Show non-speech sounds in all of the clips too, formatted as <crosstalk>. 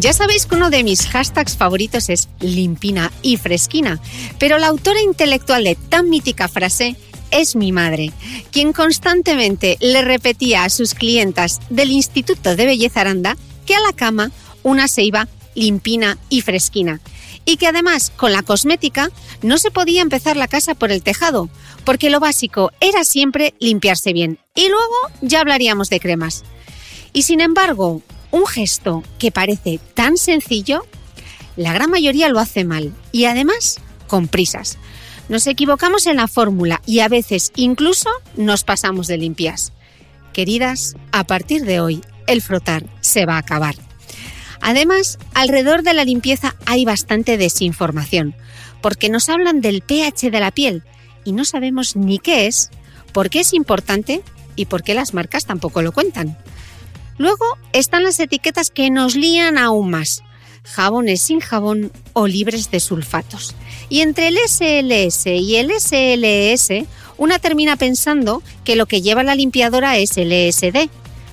Ya sabéis que uno de mis hashtags favoritos es limpina y fresquina, pero la autora intelectual de tan mítica frase es mi madre, quien constantemente le repetía a sus clientas del Instituto de Belleza Aranda que a la cama una se iba limpina y fresquina. Y que además con la cosmética no se podía empezar la casa por el tejado, porque lo básico era siempre limpiarse bien. Y luego ya hablaríamos de cremas. Y sin embargo, un gesto que parece tan sencillo, la gran mayoría lo hace mal y además con prisas. Nos equivocamos en la fórmula y a veces incluso nos pasamos de limpias. Queridas, a partir de hoy el frotar se va a acabar. Además, alrededor de la limpieza hay bastante desinformación, porque nos hablan del pH de la piel y no sabemos ni qué es, por qué es importante y por qué las marcas tampoco lo cuentan. Luego están las etiquetas que nos lían aún más. Jabones sin jabón o libres de sulfatos. Y entre el SLS y el SLS, una termina pensando que lo que lleva la limpiadora es el ESD,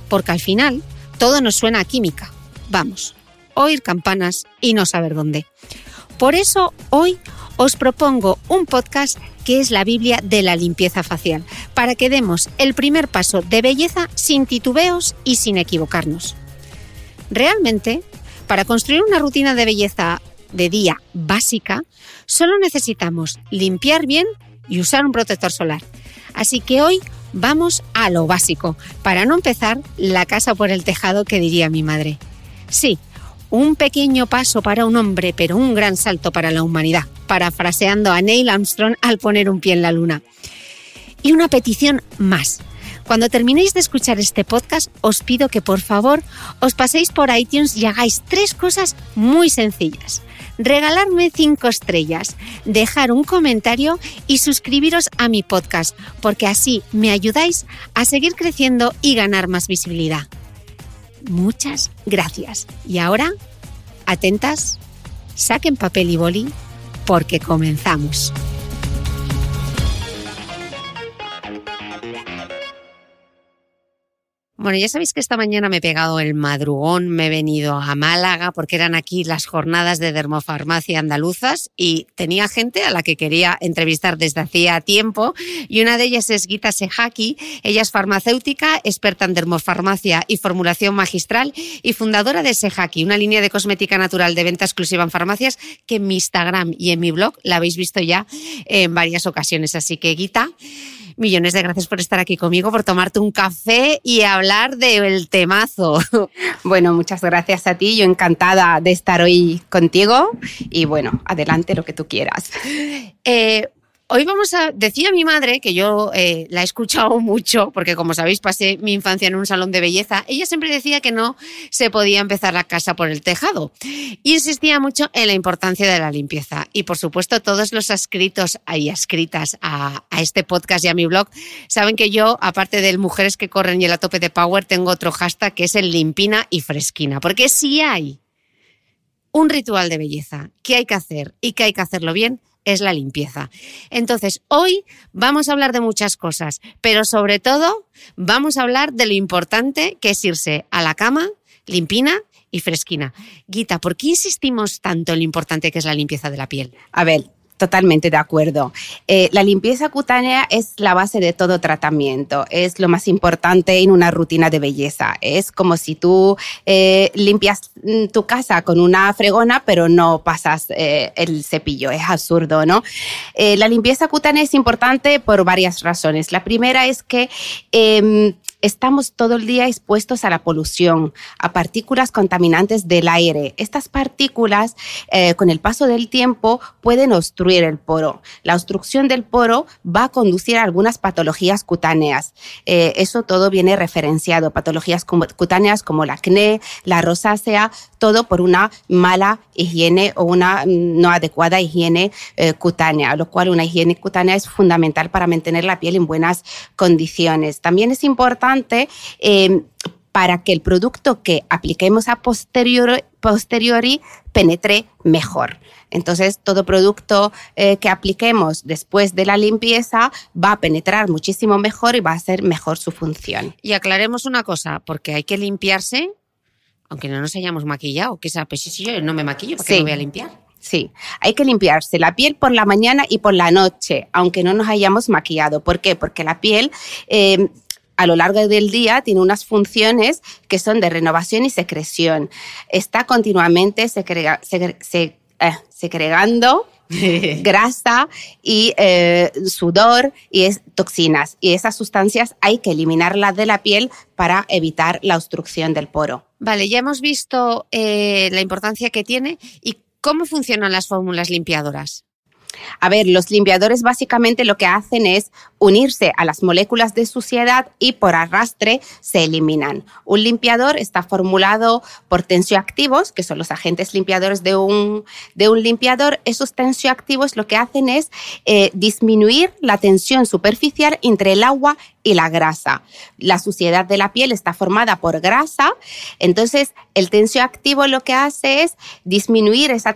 porque al final todo nos suena a química. Vamos, oír campanas y no saber dónde. Por eso hoy os propongo un podcast que es la Biblia de la limpieza facial, para que demos el primer paso de belleza sin titubeos y sin equivocarnos. Realmente, para construir una rutina de belleza de día básica, solo necesitamos limpiar bien y usar un protector solar. Así que hoy vamos a lo básico, para no empezar la casa por el tejado que diría mi madre. Sí, un pequeño paso para un hombre, pero un gran salto para la humanidad, parafraseando a Neil Armstrong al poner un pie en la luna. Y una petición más. Cuando terminéis de escuchar este podcast, os pido que por favor os paséis por iTunes y hagáis tres cosas muy sencillas. Regalarme cinco estrellas, dejar un comentario y suscribiros a mi podcast, porque así me ayudáis a seguir creciendo y ganar más visibilidad. Muchas gracias. Y ahora, atentas, saquen papel y boli porque comenzamos. Bueno, ya sabéis que esta mañana me he pegado el madrugón, me he venido a Málaga porque eran aquí las jornadas de dermofarmacia andaluzas y tenía gente a la que quería entrevistar desde hacía tiempo y una de ellas es Gita Sehaki. Ella es farmacéutica, experta en dermofarmacia y formulación magistral y fundadora de Sehaki, una línea de cosmética natural de venta exclusiva en farmacias que en mi Instagram y en mi blog la habéis visto ya en varias ocasiones. Así que Gita, millones de gracias por estar aquí conmigo, por tomarte un café y hablar del temazo. <laughs> Bueno, muchas gracias a ti. Yo encantada de estar hoy contigo y bueno, adelante lo que tú quieras. Eh, Hoy vamos a, decía mi madre, que yo eh, la he escuchado <laughs> mucho, porque como sabéis pasé mi infancia en un salón de belleza, ella siempre decía que no se podía empezar la casa por el tejado. Y insistía mucho en la importancia de la limpieza. Y por supuesto, todos los escritos y escritas a, a este podcast y a mi blog saben que yo, aparte del Mujeres que corren y el a tope de Power, tengo otro hashtag que es el limpina y fresquina. Porque si hay un ritual de belleza que hay que hacer y que hay que hacerlo bien, es la limpieza. Entonces, hoy vamos a hablar de muchas cosas, pero sobre todo vamos a hablar de lo importante que es irse a la cama limpina y fresquina. Guita, ¿por qué insistimos tanto en lo importante que es la limpieza de la piel? A ver, Totalmente de acuerdo. Eh, la limpieza cutánea es la base de todo tratamiento, es lo más importante en una rutina de belleza. Es como si tú eh, limpias mm, tu casa con una fregona, pero no pasas eh, el cepillo. Es absurdo, ¿no? la limpieza cutánea es importante por varias razones. La primera es que em, estamos todo el día expuestos a la polución, a partículas contaminantes del aire. Estas partículas, eh, con el paso del tiempo, pueden obstruir el poro. La obstrucción del poro va a conducir a algunas patologías cutáneas. Eh, eso todo viene referenciado. Patologías cutáneas como la acné, la rosácea, todo por una mala higiene o una no adecuada higiene eh, cutánea, lo cual una higiene cutánea es fundamental para mantener la piel en buenas condiciones. También es importante em, para que el producto que apliquemos a posteriori, posteriori penetre mejor. Entonces, todo producto eh, que apliquemos después de la limpieza va a penetrar muchísimo mejor y va a hacer mejor su función. Y aclaremos una cosa, porque hay que limpiarse aunque no nos hayamos maquillado, que esa, pues si yo no me maquillo, ¿por qué voy a limpiar? Sí, hay que limpiarse la piel por la mañana y por la noche, aunque no nos hayamos maquillado. ¿Por qué? Porque la piel em, a lo largo del día tiene unas funciones que son de renovación y secreción. Está continuamente eh, segregando <laughs> grasa y eh, sudor y es, toxinas. Y esas sustancias hay que eliminarlas de la piel para evitar la obstrucción del poro. Vale, ya hemos visto eh, la importancia que tiene y cómo funcionan las fórmulas limpiadoras. A ver, los limpiadores básicamente lo que hacen es unirse a las moléculas de suciedad y por arrastre se eliminan. Un limpiador está formulado por tensioactivos, que son los agentes limpiadores de un, de un limpiador. Esos tensioactivos lo que hacen es eh, disminuir la tensión superficial entre el agua y la grasa. La suciedad de la piel está formada por grasa, entonces el tensioactivo lo que hace es disminuir esa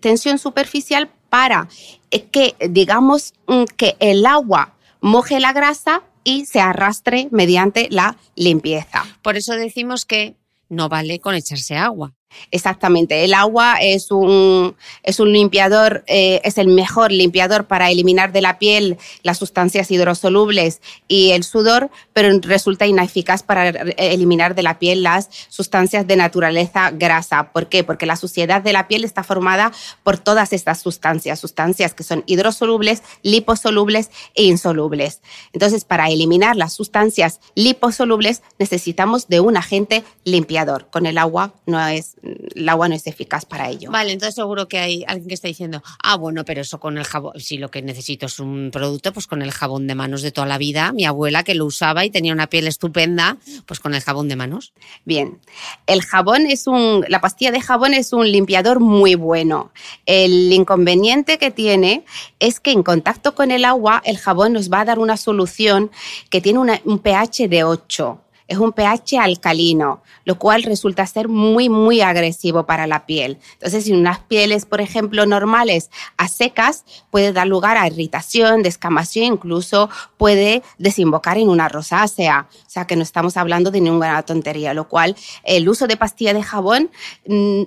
tensión superficial para eh, que, digamos, mm, que el agua moje la grasa y se arrastre mediante la limpieza. Por eso decimos que no vale con echarse agua. Exactamente, el agua es un, es un limpiador, eh, es el mejor limpiador para eliminar de la piel las sustancias hidrosolubles y el sudor, pero resulta ineficaz para eliminar de la piel las sustancias de naturaleza grasa. ¿Por qué? Porque la suciedad de la piel está formada por todas estas sustancias, sustancias que son hidrosolubles, liposolubles e insolubles. Entonces, para eliminar las sustancias liposolubles necesitamos de un agente limpiador. Con el agua no es el agua no es eficaz para ello. Vale, entonces seguro que hay alguien que está diciendo, ah, bueno, pero eso con el jabón, si lo que necesito es un producto, pues con el jabón de manos de toda la vida, mi abuela que lo usaba y tenía una piel estupenda, pues con el jabón de manos. Bien, el jabón es un, la pastilla de jabón es un limpiador muy bueno. El inconveniente que tiene es que en contacto con el agua, el jabón nos va a dar una solución que tiene un pH de 8 es un pH alcalino, lo cual resulta ser muy, muy agresivo para la piel. Entonces, en unas pieles, por ejemplo, normales a secas, puede dar lugar a irritación, descamación, incluso puede desembocar en una rosácea. O sea, que no estamos hablando de ninguna tontería, lo cual el uso de pastilla de jabón mm,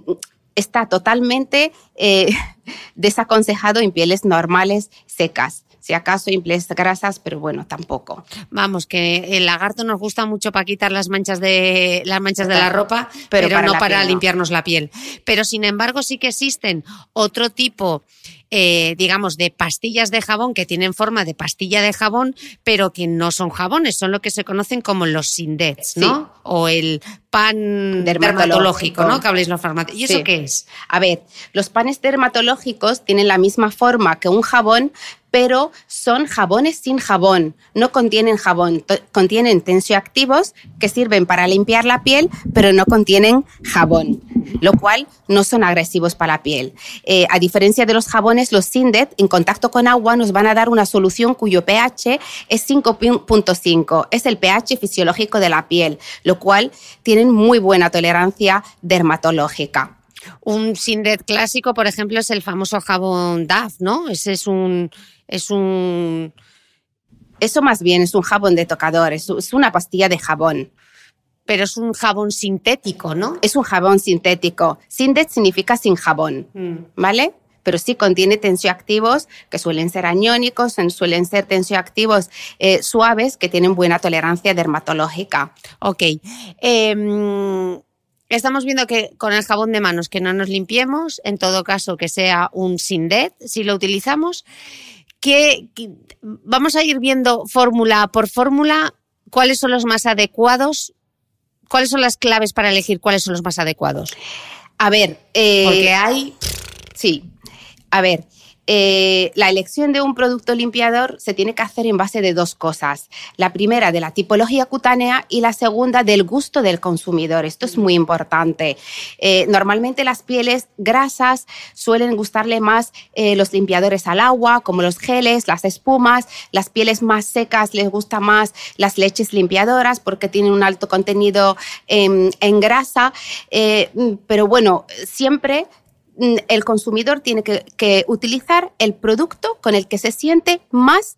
está totalmente eh, <laughs> desaconsejado en pieles normales secas si acaso imples grasas, pero bueno, tampoco. Vamos, que el lagarto nos gusta mucho para quitar las manchas de las manchas de la ropa, pero, no para limpiarnos la piel. Pero sin embargo sí que existen otro tipo eh, digamos, de pastillas de jabón que tienen forma de pastilla de jabón, pero que no son jabones, son lo que se conocen como los sindets, ¿no? O el pan dermatológico, ¿no? Que habléis los farmacéuticos. ¿Y eso qué es? A ver, los panes dermatológicos tienen la misma forma que un jabón, pero son jabones sin jabón. No contienen jabón, contienen tensioactivos que sirven para limpiar la piel, pero no contienen jabón, lo cual no son agresivos para la piel. Eh, a diferencia de los jabones, los Sindet en contacto con agua nos van a dar una solución cuyo pH es 5.5. Es el pH fisiológico de la piel, lo cual tienen muy buena tolerancia dermatológica. Un Sindet clásico, por ejemplo, es el famoso jabón DAF, ¿no? Ese es un, es un... Eso más bien es un jabón de tocador, es, una pastilla de jabón. Pero es un jabón sintético, ¿no? Es un jabón sintético. Sindet significa sin jabón, mm. ¿vale? pero sí contiene tensioactivos que suelen ser aniónicos, suelen ser tensioactivos eh, suaves que tienen buena tolerancia dermatológica. Ok. Em, estamos viendo que con el jabón de manos que no nos limpiemos, en todo caso que sea un Sindet, si lo utilizamos que, vamos a ir viendo fórmula por fórmula cuáles son los más adecuados, cuáles son las claves para elegir cuáles son los más adecuados. A ver, eh, porque hay... Sí, a ver, eh, la elección de un producto limpiador se tiene que hacer en base de dos cosas. La primera de la tipología cutánea y la segunda del gusto del consumidor. Esto es muy importante. Eh, normalmente las pieles grasas suelen gustarle más eh, los limpiadores al agua, como los geles, las espumas. Las pieles más secas les gusta más las leches limpiadoras porque tienen un alto contenido en grasa. pero bueno, siempre Mm, el consumidor tiene que, utilizar el producto con el que se siente más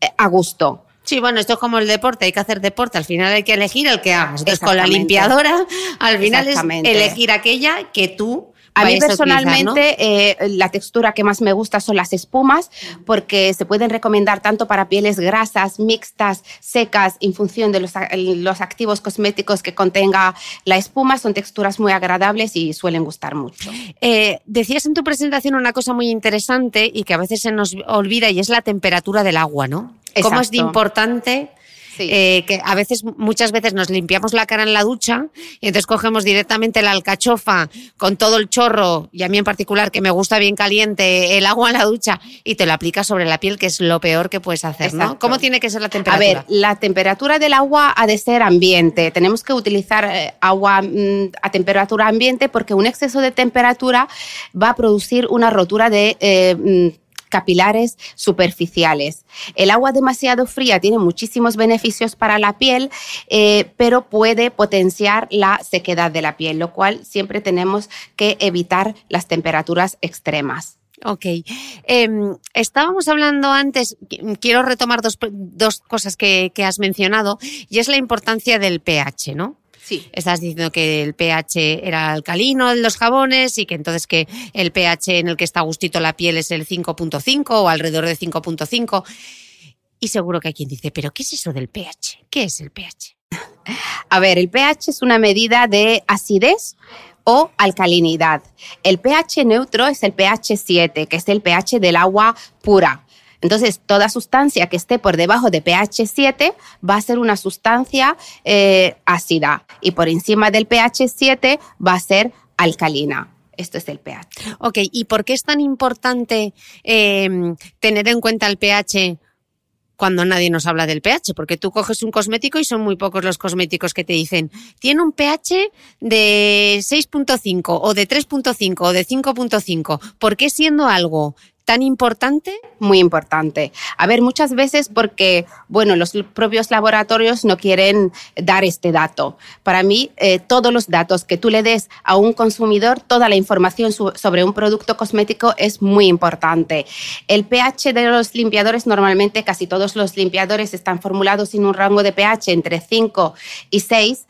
eh, a gusto. Sí, bueno, esto es como el deporte, hay que hacer deporte, al final hay que elegir el que hagas. Entonces, con la limpiadora, al final es elegir aquella que tú a mí personalmente eh, la textura que más me gusta son las espumas porque se pueden recomendar tanto para pieles grasas, mixtas, secas, en función de los, los activos cosméticos que contenga la espuma. Son texturas muy agradables y suelen gustar mucho. Eh, decías en tu presentación una cosa muy interesante y que a veces se nos olvida y es la temperatura del agua, ¿no? ¿Cómo es de importante eh, que a veces, muchas veces nos limpiamos la cara en la ducha y entonces cogemos directamente la alcachofa con todo el chorro, y a mí en particular, que me gusta bien caliente, el agua en la ducha, y te lo aplicas sobre la piel, que es lo peor que puedes hacer, ¿no? ¿Cómo tiene que ser la temperatura? A ver, la temperatura del agua ha de ser ambiente. Tenemos que utilizar eh, agua mm, a temperatura ambiente porque un exceso de temperatura va a producir una rotura de... Eh, mm, capilares superficiales. El agua demasiado fría tiene muchísimos beneficios para la piel, eh, pero puede potenciar la sequedad de la piel, lo cual siempre tenemos que evitar las temperaturas extremas. Ok. Em, estábamos hablando antes, quiero retomar dos, dos cosas que, que, has mencionado, y es la importancia del pH, ¿no? Sí. Estás diciendo que el pH era alcalino en los jabones y que entonces que el pH en el que está gustito la piel es el 5.5 o alrededor de 5.5. Y seguro que hay quien dice, pero ¿qué es eso del pH? ¿Qué es el pH? <laughs> A ver, el pH es una medida de acidez o alcalinidad. El pH neutro es el pH 7, que es el pH del agua pura. Entonces, toda sustancia que esté por debajo de pH 7 va a ser una sustancia eh, ácida y por encima del pH 7 va a ser alcalina. Esto es el pH. Ok, ¿y por qué es tan importante em, tener en cuenta el pH cuando nadie nos habla del pH, porque tú coges un cosmético y son muy pocos los cosméticos que te dicen, tiene un pH de 6.5 o de 3.5 o de 5.5. ¿Por qué siendo algo tan importante? Muy importante. A ver, muchas veces porque, bueno, los propios laboratorios no quieren dar este dato. Para mí, eh, todos los datos que tú le des a un consumidor, toda la información sobre un producto cosmético es muy importante. El pH de los limpiadores, normalmente casi todos los limpiadores están formulados en un rango de pH entre 5 y 6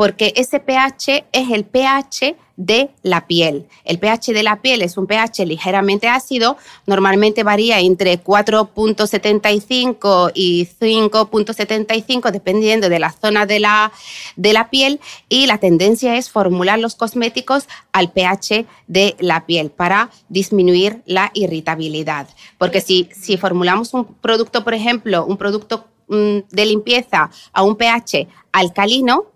porque ese pH es el pH de la piel. El pH de la piel es un pH ligeramente ácido, normalmente varía entre 4.75 y 5.75 dependiendo de la zona de la, de la piel y la tendencia es formular los cosméticos al pH de la piel para disminuir la irritabilidad. Porque si, si formulamos un producto, por ejemplo, un producto mm, de limpieza a un pH alcalino,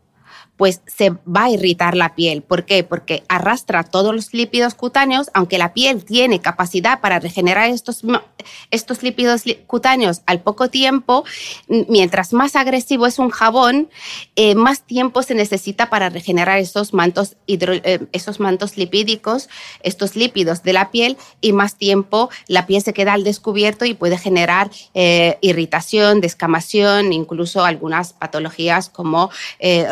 pues se va a irritar la piel. ¿Por qué? Porque arrastra todos los lípidos cutáneos, aunque la piel tiene capacidad para regenerar estos, estos lípidos cutáneos al poco tiempo, mientras más agresivo es un jabón, eh, más tiempo se necesita para regenerar esos mantos, eh, esos mantos lipídicos, estos lípidos de la piel, y más tiempo la piel se queda al descubierto y puede generar eh, irritación, descamación, incluso algunas patologías como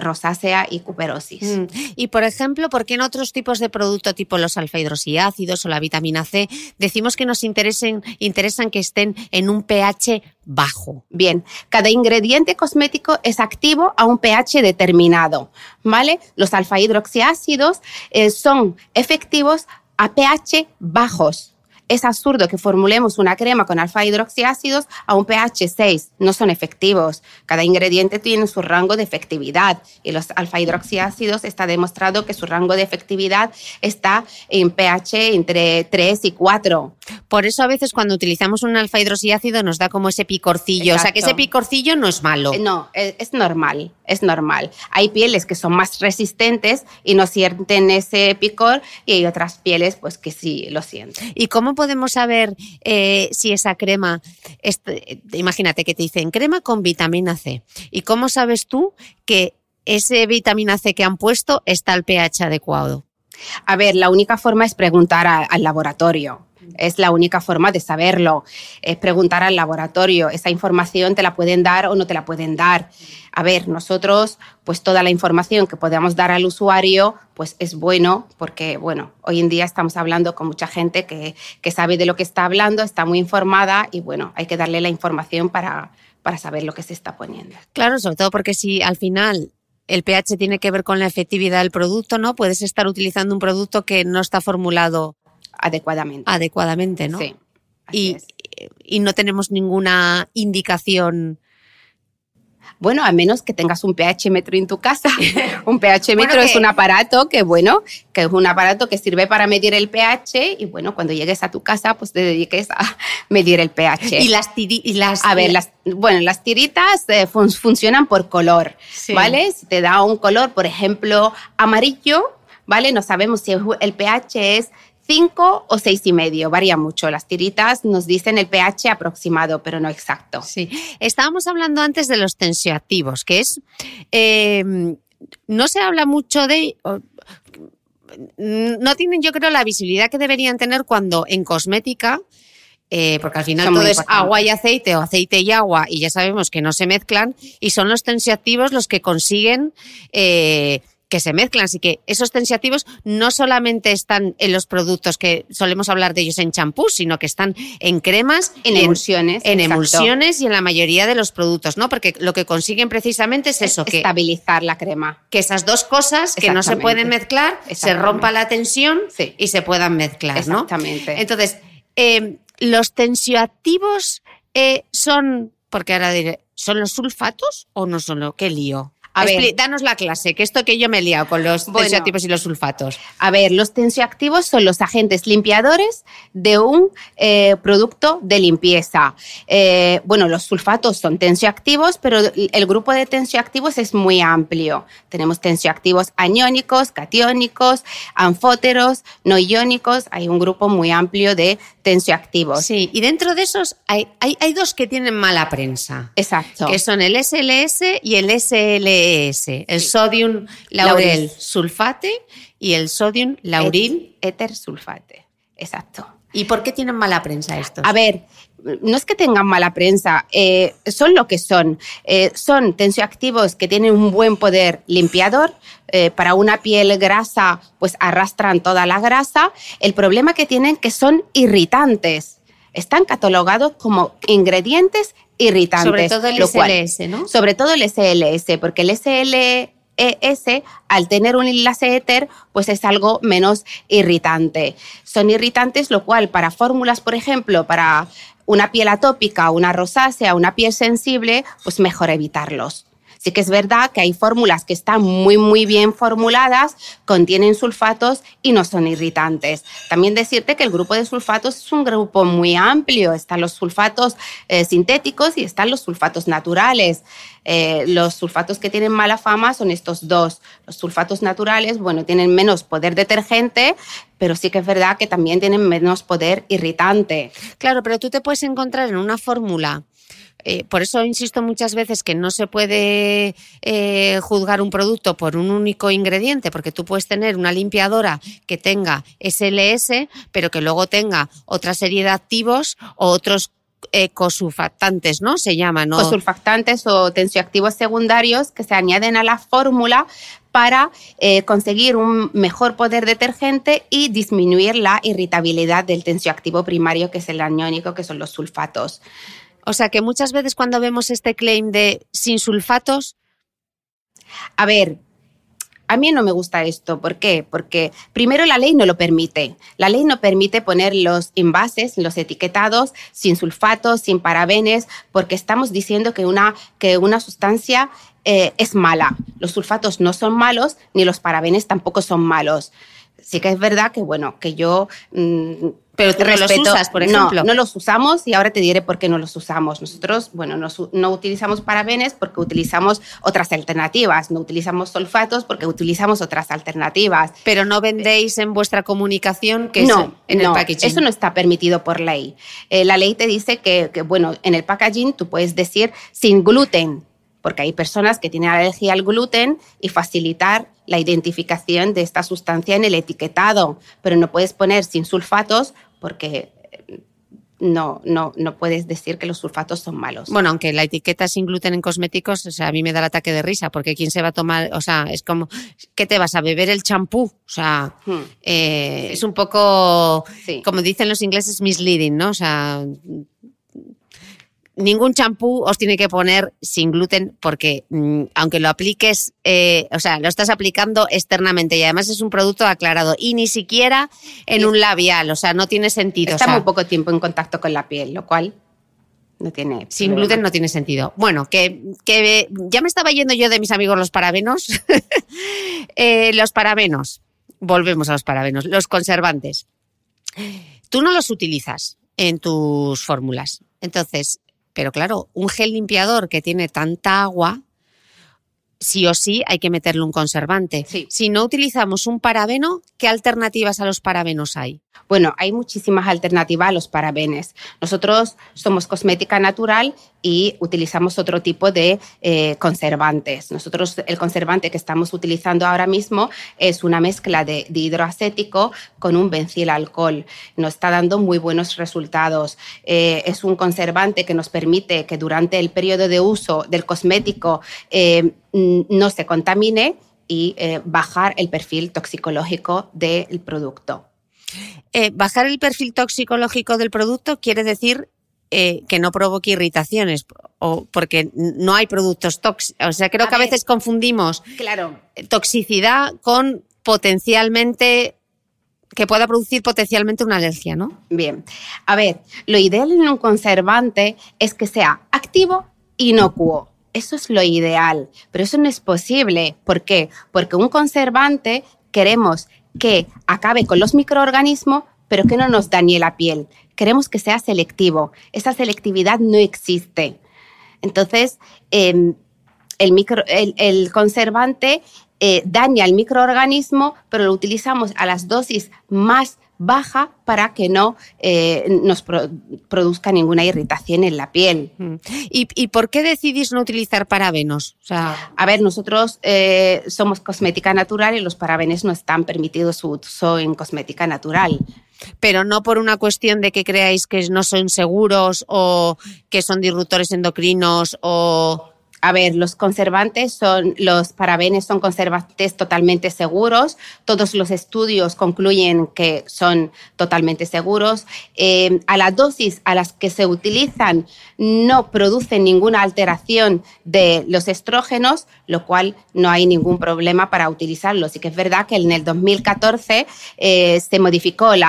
rosácea y cuperosis. Mm. Y por ejemplo, ¿por qué en otros tipos de producto tipo los alfa hidroxiácidos o la vitamina C decimos que nos interesen, interesan que estén en un pH bajo? Bien, cada ingrediente cosmético es activo a un pH determinado, ¿vale? Los alfa hidroxiácidos eh, son efectivos a pH bajos es absurdo que formulemos una crema con alfa hidroxiácidos a un pH 6. No son efectivos. Cada ingrediente tiene su rango de efectividad y los alfa hidroxiácidos está demostrado que su rango de efectividad está en pH entre 3 y 4. Por eso a veces cuando utilizamos un alfa hidroxiácido nos da como ese picorcillo. O sea que ese picorcillo no es malo. Eh, no, es normal, es normal. Hay pieles que son más resistentes y no sienten ese picor y hay otras pieles pues que sí lo sienten. ¿Y cómo podemos saber eh, si esa crema, imagínate que te dicen crema con vitamina C, ¿y cómo sabes tú que ese vitamina C que han puesto está al pH adecuado? A ver, la única forma es preguntar al laboratorio. Es la única forma de saberlo. Es preguntar al laboratorio. Esa información te la pueden dar o no te la pueden dar. A ver, nosotros, pues toda la información que podamos dar al usuario, pues es bueno, porque, bueno, hoy en día estamos hablando con mucha gente que, que sabe de lo que está hablando, está muy informada y, bueno, hay que darle la información para, para saber lo que se está poniendo. Claro, sobre todo porque si al final el pH tiene que ver con la efectividad del producto, ¿no? Puedes estar utilizando un producto que no está formulado adecuadamente. Adecuadamente, ¿no? Sí. Y, y, no tenemos ninguna indicación. Bueno, a menos que tengas un pH metro en tu casa. <laughs> un pH metro es un aparato que, bueno, que es un aparato que sirve para medir el pH y, bueno, cuando llegues a tu casa, pues te dediques a <laughs> medir el pH. Y las, las A ver, las, bueno, las tiritas eh, funcionan por color, ¿vale? Si te da un color, por ejemplo, amarillo, ¿vale? No sabemos si el pH es 5 o seis y medio, varía mucho. Las tiritas nos dicen el pH aproximado, pero no exacto. Sí. Estábamos hablando antes de los tensioactivos, que es. Em, no se habla mucho de. no tienen, yo creo, la visibilidad que deberían tener cuando en cosmética. Eh, porque al final todo es agua y aceite o aceite y agua y ya sabemos que no se mezclan y son los tensioactivos los que consiguen eh, que se mezclan. Así que esos tensiativos no solamente están en los productos que solemos hablar de ellos en champú, sino que están en cremas, en, emulsiones. En emulsiones y en la mayoría de los productos, ¿no? Porque lo que consiguen precisamente es eso, que estabilizar la crema. Que esas dos cosas que no se pueden mezclar, se rompa la tensión y se puedan mezclar, Exactamente. Entonces, eh, los tensioactivos eh, son, porque ahora diré, ¿son los sulfatos o no son los? ¿Qué lío? A ver, danos la clase, que esto que yo me he liado con los tensioactivos y los sulfatos. A ver, los tensioactivos son los agentes limpiadores de un eh, producto de limpieza. Eh, bueno, los sulfatos son tensioactivos, pero el grupo de tensioactivos es muy amplio. Tenemos tensioactivos aniónicos, catiónicos, anfóteros, no iónicos. Hay un grupo muy amplio de tensioactivos. Sí, y dentro de esos hay, hay, hay dos que tienen mala prensa. Exacto. Que son el SLS y el SLE el sodium laurel sulfate y el sodium lauril éter sulfate. Exacto. ¿Y por qué tienen mala prensa estos? A ver, no es que tengan mala prensa, eh, son lo que son. Eh, son tensioactivos que tienen un buen poder limpiador. Eh, para una piel grasa, pues arrastran toda la grasa. El problema que tienen que son irritantes. Están catalogados como ingredientes irritantes. Sobre todo el SLS, ¿no? Sobre todo el SLS, porque el SLS ES, al tener un enlace éter, pues es algo menos irritante. Son irritantes, lo cual para fórmulas, por ejemplo, para una piel atópica, una rosácea, una piel sensible, pues mejor evitarlos. Sí que es verdad que hay fórmulas que están muy, muy bien formuladas, contienen sulfatos y no son irritantes. También decirte que el grupo de sulfatos es un grupo muy amplio. Están los sulfatos eh, sintéticos y están los sulfatos naturales. Eh, los sulfatos que tienen mala fama son estos dos. Los sulfatos naturales, bueno, tienen menos poder detergente, pero sí que es verdad que también tienen menos poder irritante. Claro, pero tú te puedes encontrar en una fórmula eh, por eso insisto muchas veces que no se puede eh, juzgar un producto por un único ingrediente, porque tú puedes tener una limpiadora que tenga SLS, pero que luego tenga otra serie de activos o otros eh, cosulfactantes, ¿no? Se llaman, ¿no? Cosulfactantes o tensioactivos secundarios que se añaden a la fórmula para conseguir un mejor poder detergente y disminuir la irritabilidad del tensioactivo primario, que es el aniónico, que son los sulfatos. O sea que muchas veces cuando vemos este claim de sin sulfatos... A ver, a mí no me gusta esto. ¿Por qué? Porque primero la ley no lo permite. La ley no permite poner los envases, los etiquetados, sin sulfatos, sin parabenes, porque estamos diciendo que una, que una sustancia eh, es mala. Los sulfatos no son malos, ni los parabenes tampoco son malos. Sí que es verdad que, bueno, que yo mm, pero te los usas, por ejemplo. No, no los usamos y ahora te diré por qué no los usamos. Nosotros, bueno, no, utilizamos parabenes porque utilizamos otras alternativas. No utilizamos sulfatos porque utilizamos otras alternativas. Pero no vendéis en vuestra comunicación que no, en el packaging. Eso no está permitido por ley. Eh, la ley te dice que, que, bueno, en el packaging tú puedes decir sin gluten, porque hay personas que tienen alergia al gluten y facilitar la identificación de esta sustancia en el etiquetado, pero no puedes poner sin sulfatos porque eh, no, no, no puedes decir que los sulfatos son malos. Bueno, aunque la etiqueta sin gluten en cosméticos, o sea, a mí me da el ataque de risa, porque ¿quién se va a tomar? O sea, es como, ¿qué te vas a beber el champú? O sea, hmm. eh, es un poco, como dicen los ingleses, misleading, ¿no? O sea, ningún champú os tiene que poner sin gluten porque mm, aunque lo apliques, eh, o sea, lo estás aplicando externamente y además es un producto aclarado y ni siquiera en un labial, o sea, no tiene sentido. Está muy poco tiempo en contacto con la piel, lo cual no tiene. Sin gluten no tiene sentido. Bueno, que, que, ya me estaba yendo yo de mis amigos los parabenos. <laughs> Eh, los parabenos, volvemos a los parabenos, los conservantes. Tú no los utilizas en tus fórmulas. Entonces, pero claro, un gel limpiador que tiene tanta agua, sí o sí hay que meterle un conservante. Si no utilizamos un parabeno, ¿qué alternativas a los parabenos hay? Bueno, hay muchísimas alternativas a los parabenes. Nosotros somos cosmética natural y utilizamos otro tipo de eh, conservantes. Nosotros el conservante que estamos utilizando ahora mismo es una mezcla de, hidroacético con un bencil alcohol. Nos está dando muy buenos resultados. Eh, es un conservante que nos permite que durante el periodo de uso del cosmético eh, no se contamine y bajar el perfil toxicológico del producto. Bajar el perfil toxicológico del producto quiere decir eh, que no provoque irritaciones o porque no hay productos tóxicos. O sea, creo que a veces confundimos claro. toxicidad con potencialmente que pueda producir potencialmente una alergia, ¿no? Bien. A ver, lo ideal en un conservante es que sea activo, inocuo. Eso es lo ideal, pero eso no es posible. ¿Por qué? Porque un conservante queremos que acabe con los microorganismos, pero que no nos dañe la piel queremos que sea selectivo. Esa selectividad no existe. Entonces, em, el, el, conservante eh, daña al microorganismo, pero lo utilizamos a las dosis más baja para que no eh, nos produzca ninguna irritación en la piel. Mm. ¿Y, por qué decidís no utilizar parabenos? O sea... A ver, nosotros eh, somos cosmética natural y los parabenes no están permitidos su uso en cosmética natural. pero no por una cuestión de que creáis que no son seguros o que son disruptores endocrinos o a ver, los conservantes son, los parabenes son conservantes totalmente seguros. Todos los estudios concluyen que son totalmente seguros. Eh, a la dosis a las que se utilizan no producen ninguna alteración de los estrógenos, lo cual no hay ningún problema para utilizarlos. Y que es verdad que en el 2014 eh, se modificó el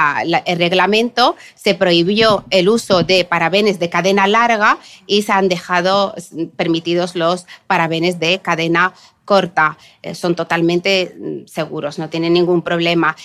reglamento, se prohibió el uso de parabenes de cadena larga y se han dejado permitidos los los parabenes de cadena corta. Eh, son totalmente mm, seguros, no tienen ningún problema.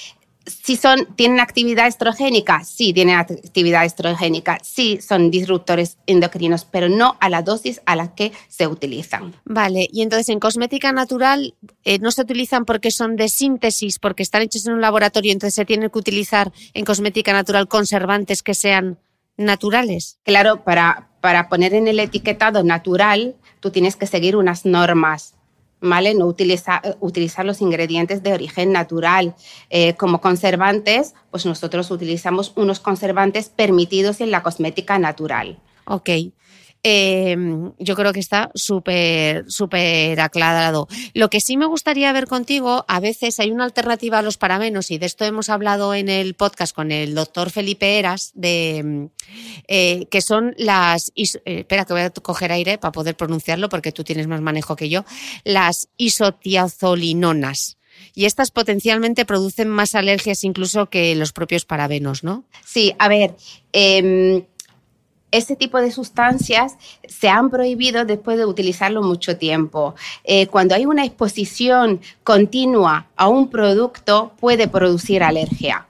Si son, tienen actividad estrogénica, sí tienen actividad estrogénica, sí son disruptores endocrinos, pero no a la dosis a la que se utilizan. Vale, y entonces en cosmética natural eh, no se utilizan porque son de síntesis, porque están hechos en un laboratorio, entonces se tiene que utilizar en cosmética natural conservantes que sean naturales. Claro, para, para poner en el etiquetado natural tú tienes que seguir unas normas. ¿Vale? No utiliza, utilizar los ingredientes de origen natural. Eh, como conservantes, pues nosotros utilizamos unos conservantes permitidos en la cosmética natural. Ok. Em, yo creo que está súper, súper aclarado. Lo que sí me gustaría ver contigo, a veces hay una alternativa a los parabenos, y de esto hemos hablado en el podcast con el doctor Felipe Eras, de, eh, que son las, eh, espera que voy a coger aire para poder pronunciarlo porque tú tienes más manejo que yo, las isotiazolinonas. Y estas potencialmente producen más alergias incluso que los propios parabenos, ¿no? Sí, a ver, eh, ese tipo de sustancias se han prohibido después de utilizarlo mucho tiempo. Eh, cuando hay una exposición continua a un producto puede producir alergia.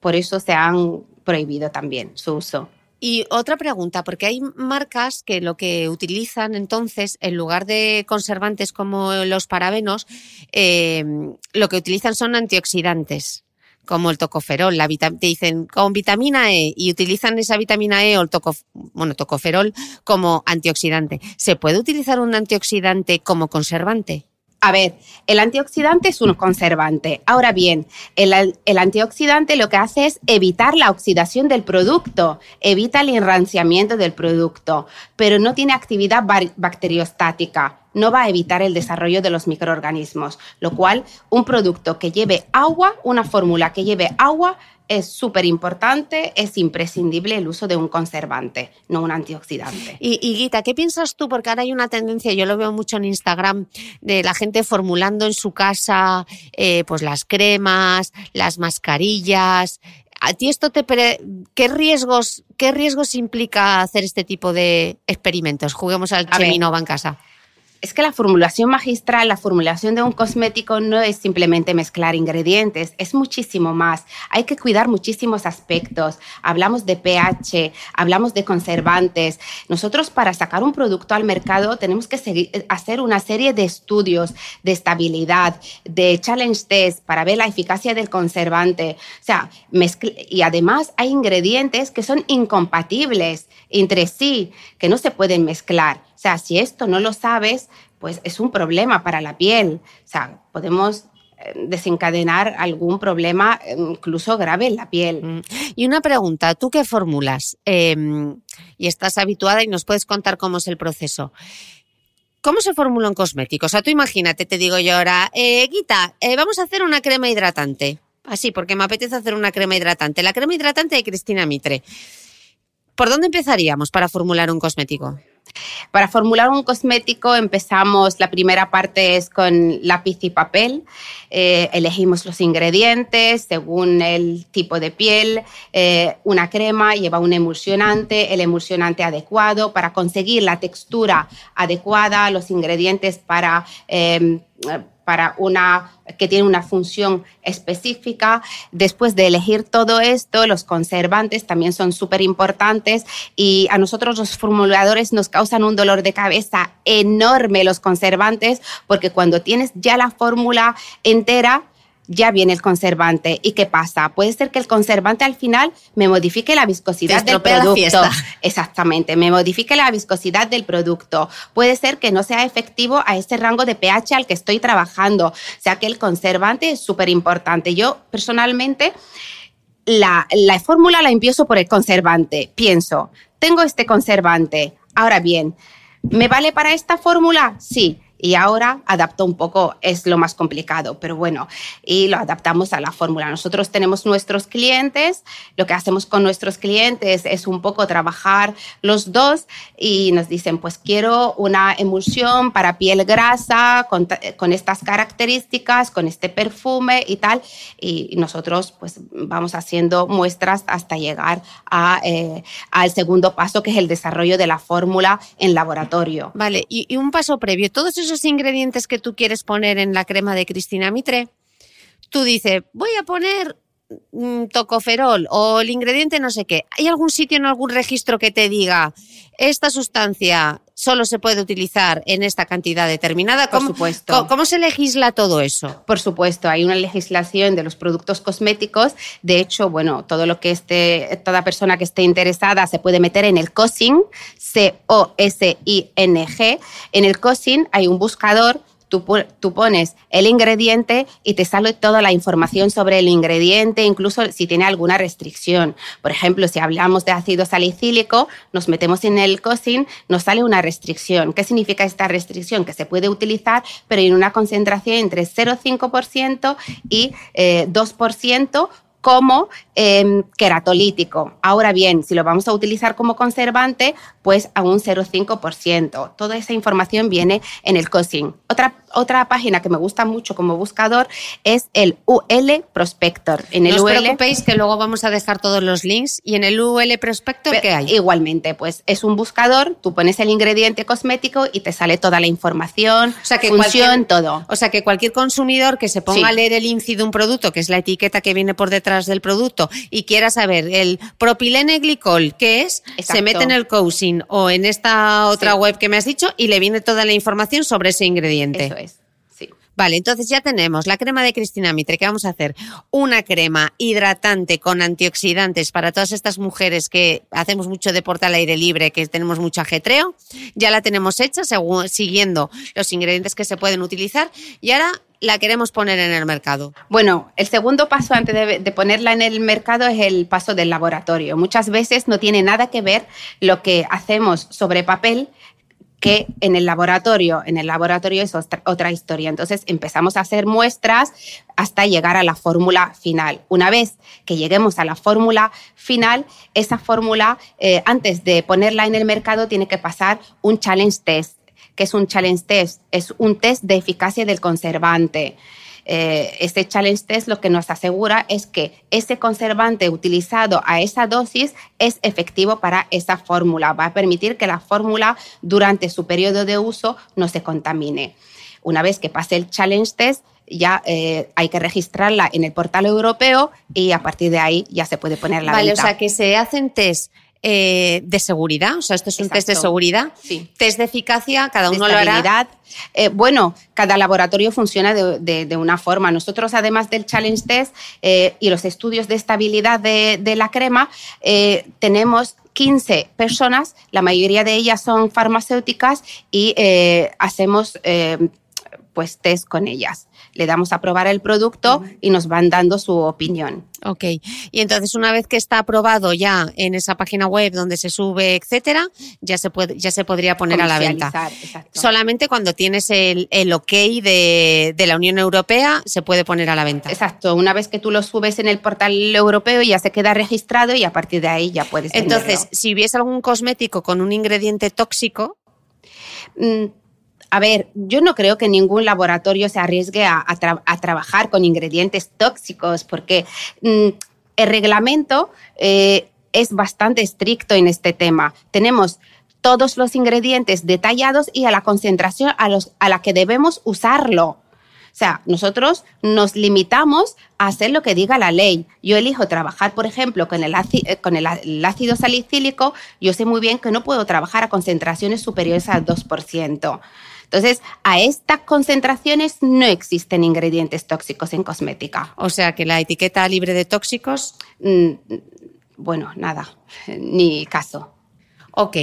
Por eso se han prohibido también su uso. Y otra pregunta, porque hay marcas que lo que utilizan entonces, en lugar de conservantes como los parabenos, eh, lo que utilizan son antioxidantes como el tocoferol, la te dicen con vitamina E y utilizan esa vitamina E o el bueno, tocoferol como antioxidante. ¿Se puede utilizar un antioxidante como conservante? A ver, el antioxidante es un conservante. Ahora bien, el, el, antioxidante lo que hace es evitar la oxidación del producto, evita el enranciamiento del producto, pero no tiene actividad bacteriostática no va a evitar el desarrollo de los microorganismos, lo cual un producto que lleve agua, una fórmula que lleve agua, es súper importante, es imprescindible el uso de un conservante, no un antioxidante. Y, y, Guita, ¿qué piensas tú? Porque ahora hay una tendencia, yo lo veo mucho en Instagram, de la gente formulando en su casa eh, pues las cremas, las mascarillas. ¿A ti esto te qué riesgos, qué riesgos implica hacer este tipo de experimentos? Juguemos al Cheminova en casa es que la formulación magistral, la formulación de un cosmético no es simplemente mezclar ingredientes, es muchísimo más. Hay que cuidar muchísimos aspectos. Hablamos de pH, hablamos de conservantes. Nosotros para sacar un producto al mercado tenemos que hacer una serie de estudios de estabilidad, de challenge test para ver la eficacia del conservante. O sea, y además hay ingredientes que son incompatibles entre sí, que no se pueden mezclar. O sea, si esto no lo sabes, pues es un problema para la piel. O sea, podemos eh, desencadenar algún problema eh, incluso grave en la piel. Mm. Y una pregunta, ¿tú qué formulas? Em, y estás habituada y nos puedes contar cómo es el proceso. ¿Cómo se formula un cosmético? O sea, tú imagínate, te digo yo ahora, eh, Guita, vamos a hacer una crema hidratante. Así, porque me apetece hacer una crema hidratante. La crema hidratante de Cristina Mitre. ¿Por dónde empezaríamos para formular un cosmético? Para formular un cosmético empezamos, la primera parte es con lápiz y papel, eh, elegimos los ingredientes según el tipo de piel, eh, una crema lleva un emulsionante, el emulsionante adecuado para conseguir la textura adecuada, los ingredientes para... Eh, para una que tiene una función específica. Después de elegir todo esto, los conservantes también son súper importantes y a nosotros los formuladores nos causan un dolor de cabeza enorme los conservantes porque cuando tienes ya la fórmula entera, ya viene el conservante. ¿Y qué pasa? Puede ser que el conservante al final me modifique la viscosidad del producto. Exactamente, me modifique la viscosidad del producto. Puede ser que no sea efectivo a ese rango de pH al que estoy trabajando. O sea que el conservante es súper importante. Yo personalmente la, la fórmula la empiezo por el conservante. Pienso, tengo este conservante. Ahora bien, ¿me vale para esta fórmula? Sí y ahora adapto un poco, es lo más complicado, pero bueno, y lo adaptamos a la fórmula. Nosotros tenemos nuestros clientes, lo que hacemos con nuestros clientes es un poco trabajar los dos y nos dicen, pues quiero una emulsión para piel grasa con, con estas características, con este perfume y tal, y nosotros pues vamos haciendo muestras hasta llegar a, eh, al segundo paso, que es el desarrollo de la fórmula en laboratorio. Vale, y, y un paso previo, todos esos esos ingredientes que tú quieres poner en la crema de Cristina Mitre, tú dices, voy a poner tocoferol o el ingrediente no sé qué. ¿Hay algún sitio en algún registro que te diga esta sustancia solo se puede utilizar en esta cantidad determinada? Por supuesto. ¿cómo, se legisla todo eso? Por supuesto, hay una legislación de los productos cosméticos. De hecho, bueno, todo lo que esté, toda persona que esté interesada se puede meter en el COSING, C-O-S-I-N-G. En el COSING hay un buscador Tú, pones el ingrediente y te sale toda la información sobre el ingrediente, incluso si tiene alguna restricción. Por ejemplo, si hablamos de ácido salicílico, nos metemos en el COSIN, nos sale una restricción. ¿Qué significa esta restricción? Que se puede utilizar, pero en una concentración entre 0,5% y 2% eh, como em, queratolítico. Ahora bien, si lo vamos a utilizar como conservante, pues a un 0,5%. Toda esa información viene en el COSIN. Otra, otra página que me gusta mucho como buscador es el UL Prospector. En el no os preocupéis que luego vamos a dejar todos los links. ¿Y en el UL Prospector qué hay? Igualmente, pues es un buscador, tú pones el ingrediente cosmético y te sale toda la información, o sea, que función, todo. O sea que cualquier consumidor que se ponga a leer el INCI de un producto, que es la etiqueta que viene por detrás del producto, y quiera saber el propilene glicol, ¿qué es? Se mete en el Cousin o en esta otra web que me has dicho y le viene toda la información sobre ese ingrediente. Eso es. Vale, entonces ya tenemos la crema de Cristina Mitre. ¿Qué vamos a hacer? Una crema hidratante con antioxidantes para todas estas mujeres que hacemos mucho deporte al aire libre, que tenemos mucho ajetreo. Ya la tenemos hecha siguiendo los ingredientes que se pueden utilizar. Y ahora la queremos poner en el mercado? Bueno, el segundo paso antes de, ponerla en el mercado es el paso del laboratorio. Muchas veces no tiene nada que ver lo que hacemos sobre papel que en el laboratorio, en el laboratorio es otra, historia. Entonces empezamos a hacer muestras hasta llegar a la fórmula final. Una vez que lleguemos a la fórmula final, esa fórmula, eh, antes de ponerla en el mercado, tiene que pasar un challenge test. que es un challenge test? Es un test de eficacia del conservante. Eh, este challenge test lo que nos asegura es que ese conservante utilizado a esa dosis es efectivo para esa fórmula. Va a permitir que la fórmula durante su periodo de uso no se contamine. Una vez que pase el challenge test, ya eh, hay que registrarla en el portal europeo y a partir de ahí ya se puede poner la vale, o sea que se hacen test eh, de seguridad, o sea, esto es un test de seguridad, sí. test de eficacia, cada uno lo hará. Eh, bueno, cada laboratorio funciona de, una forma. Nosotros, además del challenge test eh, y los estudios de estabilidad de, de la crema, tenemos 15 personas, la mayoría de ellas son farmacéuticas y hacemos pues test con ellas le damos a probar el producto y nos van dando su opinión. Ok, y entonces una vez que está aprobado ya en esa página web donde se sube, etcétera, ya se puede, ya se podría poner a la venta. Solamente cuando tienes el, el ok de, de, la Unión Europea se puede poner a la venta. Exacto, una vez que tú lo subes en el portal europeo ya se queda registrado y a partir de ahí ya puedes. Entonces, si hubiese algún cosmético con un ingrediente tóxico, mm, a ver, yo no creo que ningún laboratorio se arriesgue a, trabajar con ingredientes tóxicos porque mm, el reglamento eh, es bastante estricto en este tema. Tenemos todos los ingredientes detallados y a la concentración a, los, a la que debemos usarlo. O sea, nosotros nos limitamos a hacer lo que diga la ley. Yo elijo trabajar, por ejemplo, con el, ácido, eh, con el, ácido salicílico. Yo sé muy bien que no puedo trabajar a concentraciones superiores al 2%. Entonces, a estas concentraciones no existen ingredientes tóxicos en cosmética. O sea que la etiqueta libre de tóxicos. Mm, bueno, nada, ni caso. Ok,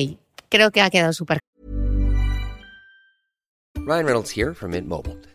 creo que ha quedado súper. Ryan Reynolds here from Mint Mobile.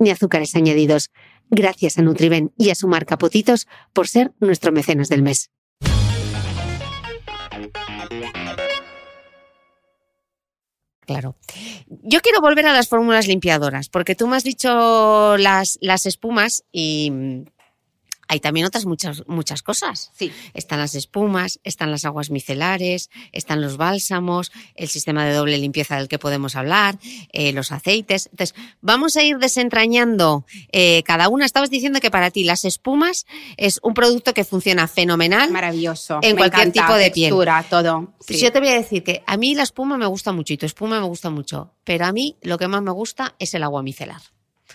ni azúcares añadidos. Gracias a Nutriben y a su marca por ser nuestro mecenas del mes. Claro. Yo quiero volver a las fórmulas limpiadoras, porque tú me has dicho las, las espumas y hay también otras muchas, muchas cosas. Sí. Están las espumas, están las aguas micelares, están los bálsamos, el sistema de doble limpieza del que podemos hablar, eh, los aceites. Entonces, vamos a ir desentrañando eh, cada una. Estabas diciendo que para ti las espumas es un producto que funciona fenomenal. Maravilloso. En Me cualquier encanta, tipo de piel. textura, todo. Pues Sí. yo te voy a decir que a mí la espuma me gusta mucho y tu espuma me gusta mucho, pero a mí lo que más me gusta es el agua micelar.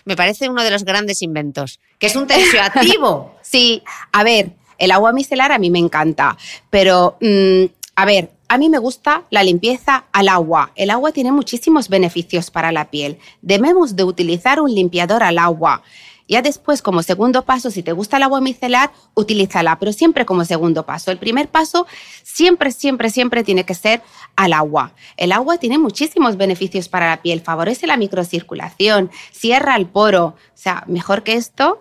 Me parece uno de los grandes inventos, que es un <laughs> tensioactivo. Sí, a ver, el agua micelar a mí me encanta, pero mm, a ver, a mí me gusta la limpieza al agua. El agua tiene muchísimos beneficios para la piel. Debemos de utilizar un limpiador al agua. Ya después, como segundo paso, si te gusta el agua micelar, utilízala, pero siempre como segundo paso. El primer paso siempre, siempre, siempre tiene que ser al agua. El agua tiene muchísimos beneficios para la piel, favorece la microcirculación, cierra el poro. O sea, mejor que esto,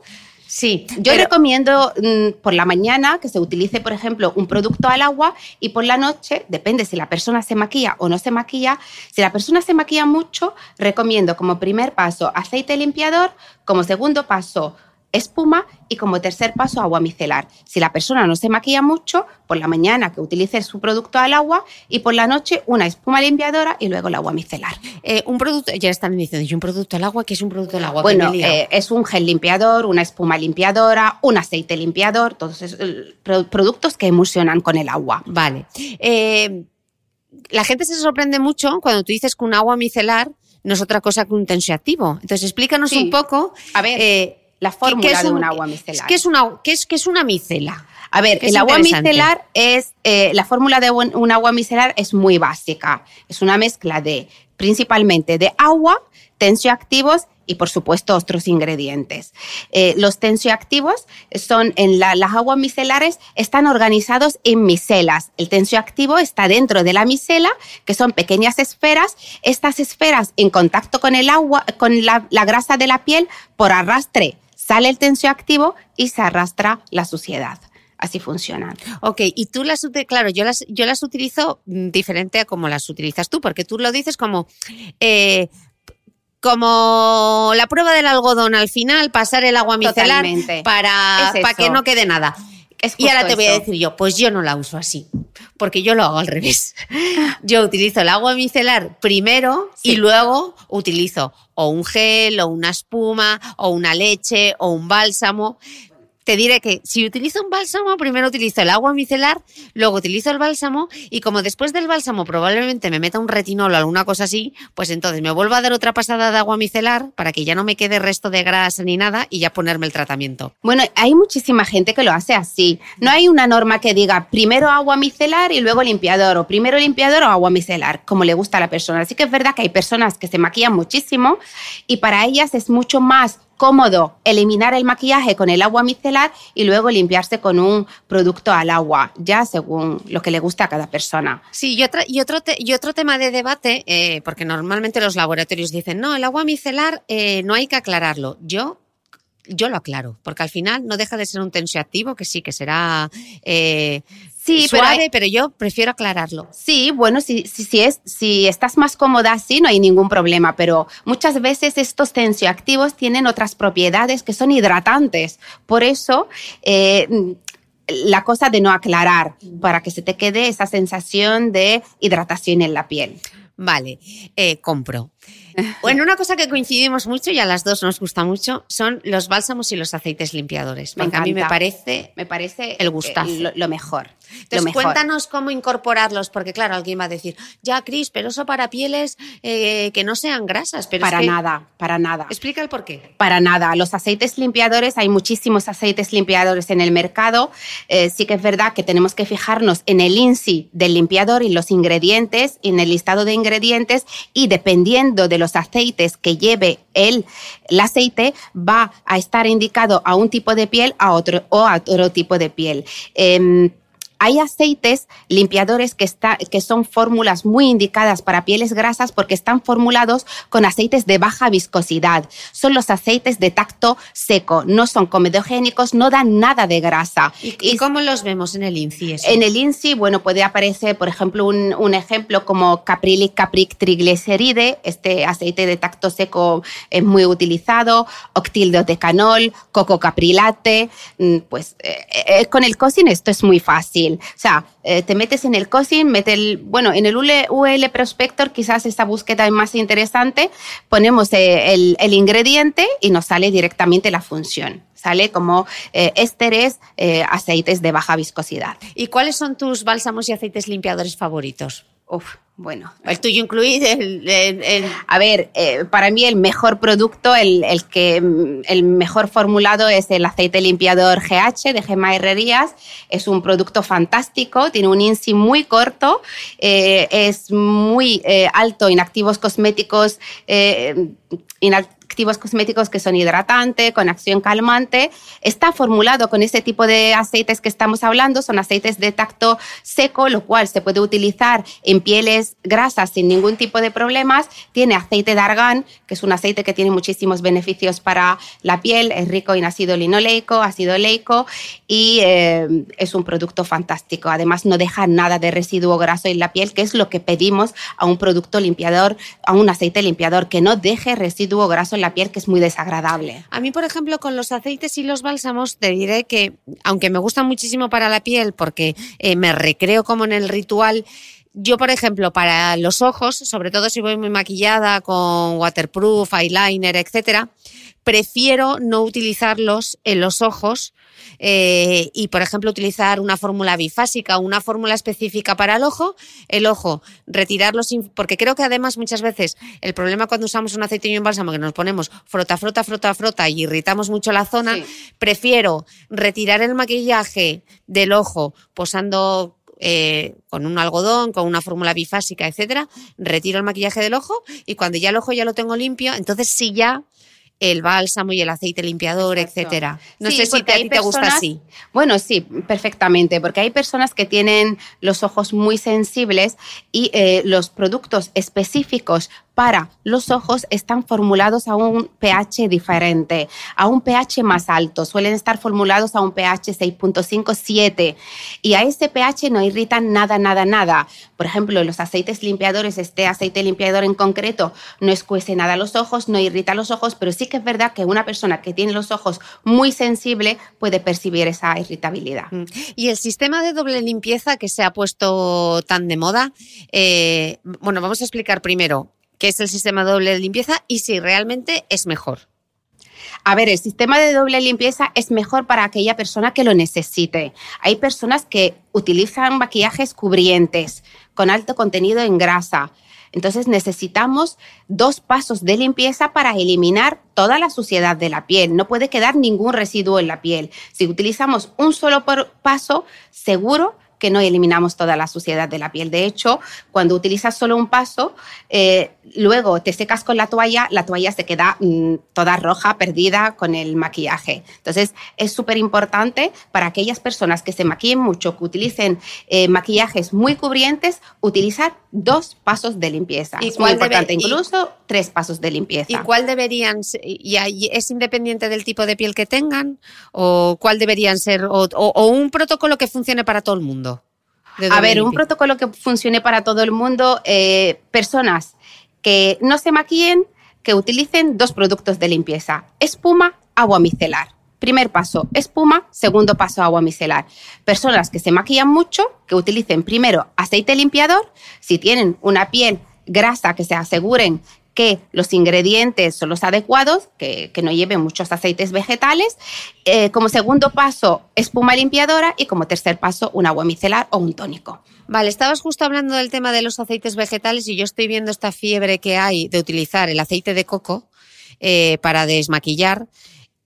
Sí, yo pero- recomiendo mm, por la mañana que se utilice, por ejemplo, un producto al agua y por la noche, depende si la persona se maquilla o no se maquilla. Si la persona se maquilla mucho, recomiendo como primer paso aceite limpiador, como segundo paso espuma y como tercer paso agua micelar. Si la persona no se maquilla mucho, por la mañana que utilice su producto al agua y por la noche una espuma limpiadora y luego el agua micelar. Eh, un producto, ya están diciendo, ¿y un producto al agua? ¿Qué es un producto al agua? Bueno, eh, es un gel limpiador, una espuma limpiadora, un aceite limpiador, todos esos eh, pro- productos que emulsionan con el agua. Vale. Eh, la gente se sorprende mucho cuando tú dices que un agua micelar no es otra cosa que un tensioactivo. Entonces, explícanos Sí. un poco. A ver, eh, la ¿qué- fórmula qué de un- agua micelar. ¿Qué es una, qué es, qué es una micela? A ver, el agua micelar es, eh, la fórmula de un, un agua micelar es muy básica. Es una mezcla de, principalmente de agua, tensioactivos y por supuesto otros ingredientes. Eh, los tensioactivos son en la- las aguas micelares están organizados en micelas. El tensioactivo está dentro de la micela, que son pequeñas esferas. Estas esferas en contacto con el agua, con la, la grasa de la piel, por arrastre sale el tensioactivo y se arrastra la suciedad. Así funcionan. Ok, y tú las, claro, yo las, yo las utilizo mm, diferente a como las utilizas tú, porque tú lo dices como, eh, como la prueba del algodón al final, pasar el agua micelar Totalmente. para, Es para que no quede nada. Es Y ahora te voy a decir yo, pues yo no la uso así, porque yo lo hago al revés. <laughs> Yo utilizo el agua micelar primero y luego utilizo o un gel, o una espuma, o una leche, o un bálsamo. Te diré que si utilizo un bálsamo, primero utilizo el agua micelar, luego utilizo el bálsamo y como después del bálsamo probablemente me meta un retinol o alguna cosa así, pues entonces me vuelvo a dar otra pasada de agua micelar para que ya no me quede resto de grasa ni nada y ya ponerme el tratamiento. Bueno, hay muchísima gente que lo hace así. No hay una norma que diga primero agua micelar y luego limpiador o primero limpiador o agua micelar, como le gusta a la persona. Así que es verdad que hay personas que se maquillan muchísimo y para ellas es mucho más cómodo eliminar el maquillaje con el agua micelar y luego limpiarse con un producto al agua, ya según lo que le gusta a cada persona. Sí, y, otra, y, otro, y otro tema de debate, eh, porque normalmente los laboratorios dicen, no, el agua micelar eh, no hay que aclararlo. Yo yo lo aclaro, porque al final no deja de ser un tensioactivo que sí, que será eh, Sí, suave, pero, yo prefiero aclararlo. Sí, bueno, si, si, es, si estás más cómoda así, no hay ningún problema, pero muchas veces estos tensioactivos tienen otras propiedades que son hidratantes. Por eso, eh, la cosa de no aclarar, para que se te quede esa sensación de hidratación en la piel. Vale, eh, compro. Bueno, una cosa que coincidimos mucho y a las dos nos gusta mucho son los bálsamos y los aceites limpiadores. a mí me parece, me parece el gustazo. lo, mejor. Entonces, cuéntanos cómo incorporarlos, porque claro, alguien va a decir, ya, Cris, pero eso para pieles eh, que no sean grasas. Pero para nada, para nada. Explica el por qué. Para nada. Los aceites limpiadores, hay muchísimos aceites limpiadores en el mercado. Eh, sí que es verdad que tenemos que fijarnos en el INSI del limpiador y los ingredientes, en el listado de ingredientes, y dependiendo de los aceites que lleve el, el aceite va a estar indicado a un tipo de piel a otro, o a otro tipo de piel. Em, hay aceites limpiadores que, está, que son fórmulas muy indicadas para pieles grasas porque están formulados con aceites de baja viscosidad. Son los aceites de tacto seco, no son comedogénicos, no dan nada de grasa. ¿Y, cómo los vemos en el INCI? En el INCI, bueno, puede aparecer, por ejemplo, un, ejemplo como Caprilic Capric Triglyceride, este aceite de tacto seco es muy utilizado, octildotecanol, coco caprilate, mm, pues eh, eh, con el cocin esto es muy fácil. O sea, eh, te metes en el COSIN, mete el, bueno, en el UL Prospector quizás esta búsqueda es más interesante, ponemos eh, el, ingrediente y nos sale directamente la función sale como eh, ésteres, aceites de baja viscosidad. ¿Y cuáles son tus bálsamos y aceites limpiadores favoritos? Uf, bueno. El tuyo incluido. El, A ver, eh, para mí el mejor producto, el, que, el mejor formulado es el aceite limpiador GH de Gema Herrerías. Es un producto fantástico, tiene un INSI muy corto, eh, es muy eh, alto en activos cosméticos, activos cosméticos que son hidratantes, con acción calmante. Está formulado con ese tipo de aceites que estamos hablando, son aceites de tacto seco, lo cual se puede utilizar en pieles grasas sin ningún tipo de problemas. Tiene aceite de argán, que es un aceite que tiene muchísimos beneficios para la piel, es rico en ácido linoleico, ácido leico y eh, es un producto fantástico. Además, no deja nada de residuo graso en la piel, que es lo que pedimos a un producto limpiador, a un aceite limpiador, que no deje residuo graso en la piel, que es muy desagradable. A mí, por ejemplo, con los aceites y los bálsamos, te diré que, aunque me gustan muchísimo para la piel, porque eh, me recreo como en el ritual, yo, por ejemplo, para los ojos, sobre todo si voy muy maquillada con waterproof, eyeliner, etcétera, prefiero no utilizarlos en los ojos eh, y, por ejemplo, utilizar una fórmula bifásica o una fórmula específica para el ojo, el ojo, retirarlo sin... Porque creo que además muchas veces el problema cuando usamos un aceite y un bálsamo que nos ponemos frota, frota, frota, frota y irritamos mucho la zona, prefiero retirar el maquillaje del ojo posando eh, con un algodón, con una fórmula bifásica, etcétera, retiro el maquillaje del ojo y cuando ya el ojo ya lo tengo limpio, entonces sí ya el bálsamo y el aceite limpiador, etcétera. No sé si a ti te gusta así. Bueno, sí, perfectamente, porque hay personas que tienen los ojos muy sensibles y eh, los productos específicos para los ojos están formulados a un pH diferente, a un pH más alto. Suelen estar formulados a un pH 6.5, 7. Y a ese pH no irritan nada, nada, nada. Por ejemplo, los aceites limpiadores, este aceite limpiador en concreto, no escuece nada los ojos, no irrita los ojos, pero sí que es verdad que una persona que tiene los ojos muy sensible puede percibir esa irritabilidad. Mm. Y el sistema de doble limpieza que se ha puesto tan de moda, eh, bueno, vamos a explicar primero es el sistema doble de limpieza y si realmente es mejor. A ver, el sistema de doble limpieza es mejor para aquella persona que lo necesite. Hay personas que utilizan maquillajes cubrientes con alto contenido en grasa. Entonces necesitamos dos pasos de limpieza para eliminar toda la suciedad de la piel. No puede quedar ningún residuo en la piel. Si utilizamos un solo paso, seguro que no eliminamos toda la suciedad de la piel. De hecho, cuando utilizas solo un paso, eh, luego te secas con la toalla, la toalla se queda mm, toda roja, perdida con el maquillaje. Entonces, es súper importante para aquellas personas que se maquillen mucho, que utilicen eh, maquillajes muy cubrientes, utilizar dos pasos de limpieza. ¿Y es muy importante, incluso tres pasos de limpieza. ¿Y cuál deberían ser? ¿Y es independiente del tipo de piel que tengan? ¿O cuál deberían ser? o un protocolo que funcione para todo el mundo? A ver, un protocolo que funcione para todo el mundo, eh, personas que no se maquillen, que utilicen dos productos de limpieza, espuma, agua micelar. Primer paso, espuma. Segundo paso, agua micelar. Personas que se maquillan mucho, que utilicen primero aceite limpiador. Si tienen una piel grasa, que se aseguren que los ingredientes son los adecuados, que, no lleven muchos aceites vegetales. Eh, como segundo paso, espuma limpiadora y como tercer paso, un agua micelar o un tónico. Vale, estabas justo hablando del tema de los aceites vegetales y yo estoy viendo esta fiebre que hay de utilizar el aceite de coco eh, para desmaquillar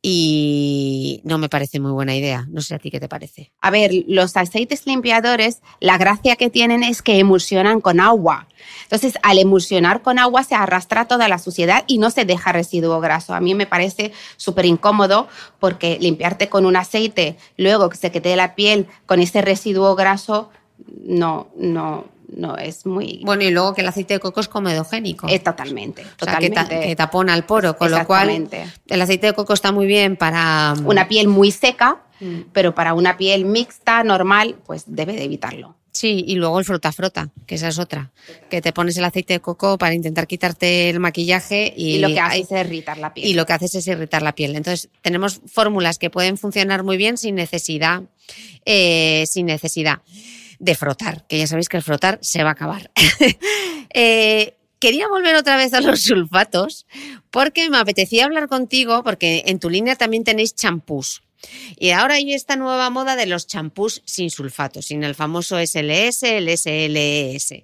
y no me parece muy buena idea. No sé a ti qué te parece. A ver, los aceites limpiadores, la gracia que tienen es que emulsionan con agua. Entonces, al emulsionar con agua se arrastra toda la suciedad y no se deja residuo graso. A mí me parece súper incómodo porque limpiarte con un aceite, luego que se quede la piel con ese residuo graso, no, no, no es muy... Bueno, y luego que el aceite de coco es comedogénico. Es totalmente, totalmente. que, tapona el poro, con lo cual el aceite de coco está muy bien para... Mm, una piel muy seca, mm. pero para una piel mixta, normal, pues debe de evitarlo. Sí, y luego el frota-frota, que esa es otra. Que te pones el aceite de coco para intentar quitarte el maquillaje y, lo que haces es irritar la piel. Y lo que haces es irritar la piel. Entonces, tenemos fórmulas que pueden funcionar muy bien sin necesidad. Eh, sin necesidad de frotar, que ya sabéis que el frotar se va a acabar. <laughs> Eh, quería volver otra vez a los sulfatos porque me apetecía hablar contigo porque en tu línea también tenéis champús. Y ahora hay esta nueva moda de los champús sin sulfatos, sin el famoso SLS, el SLS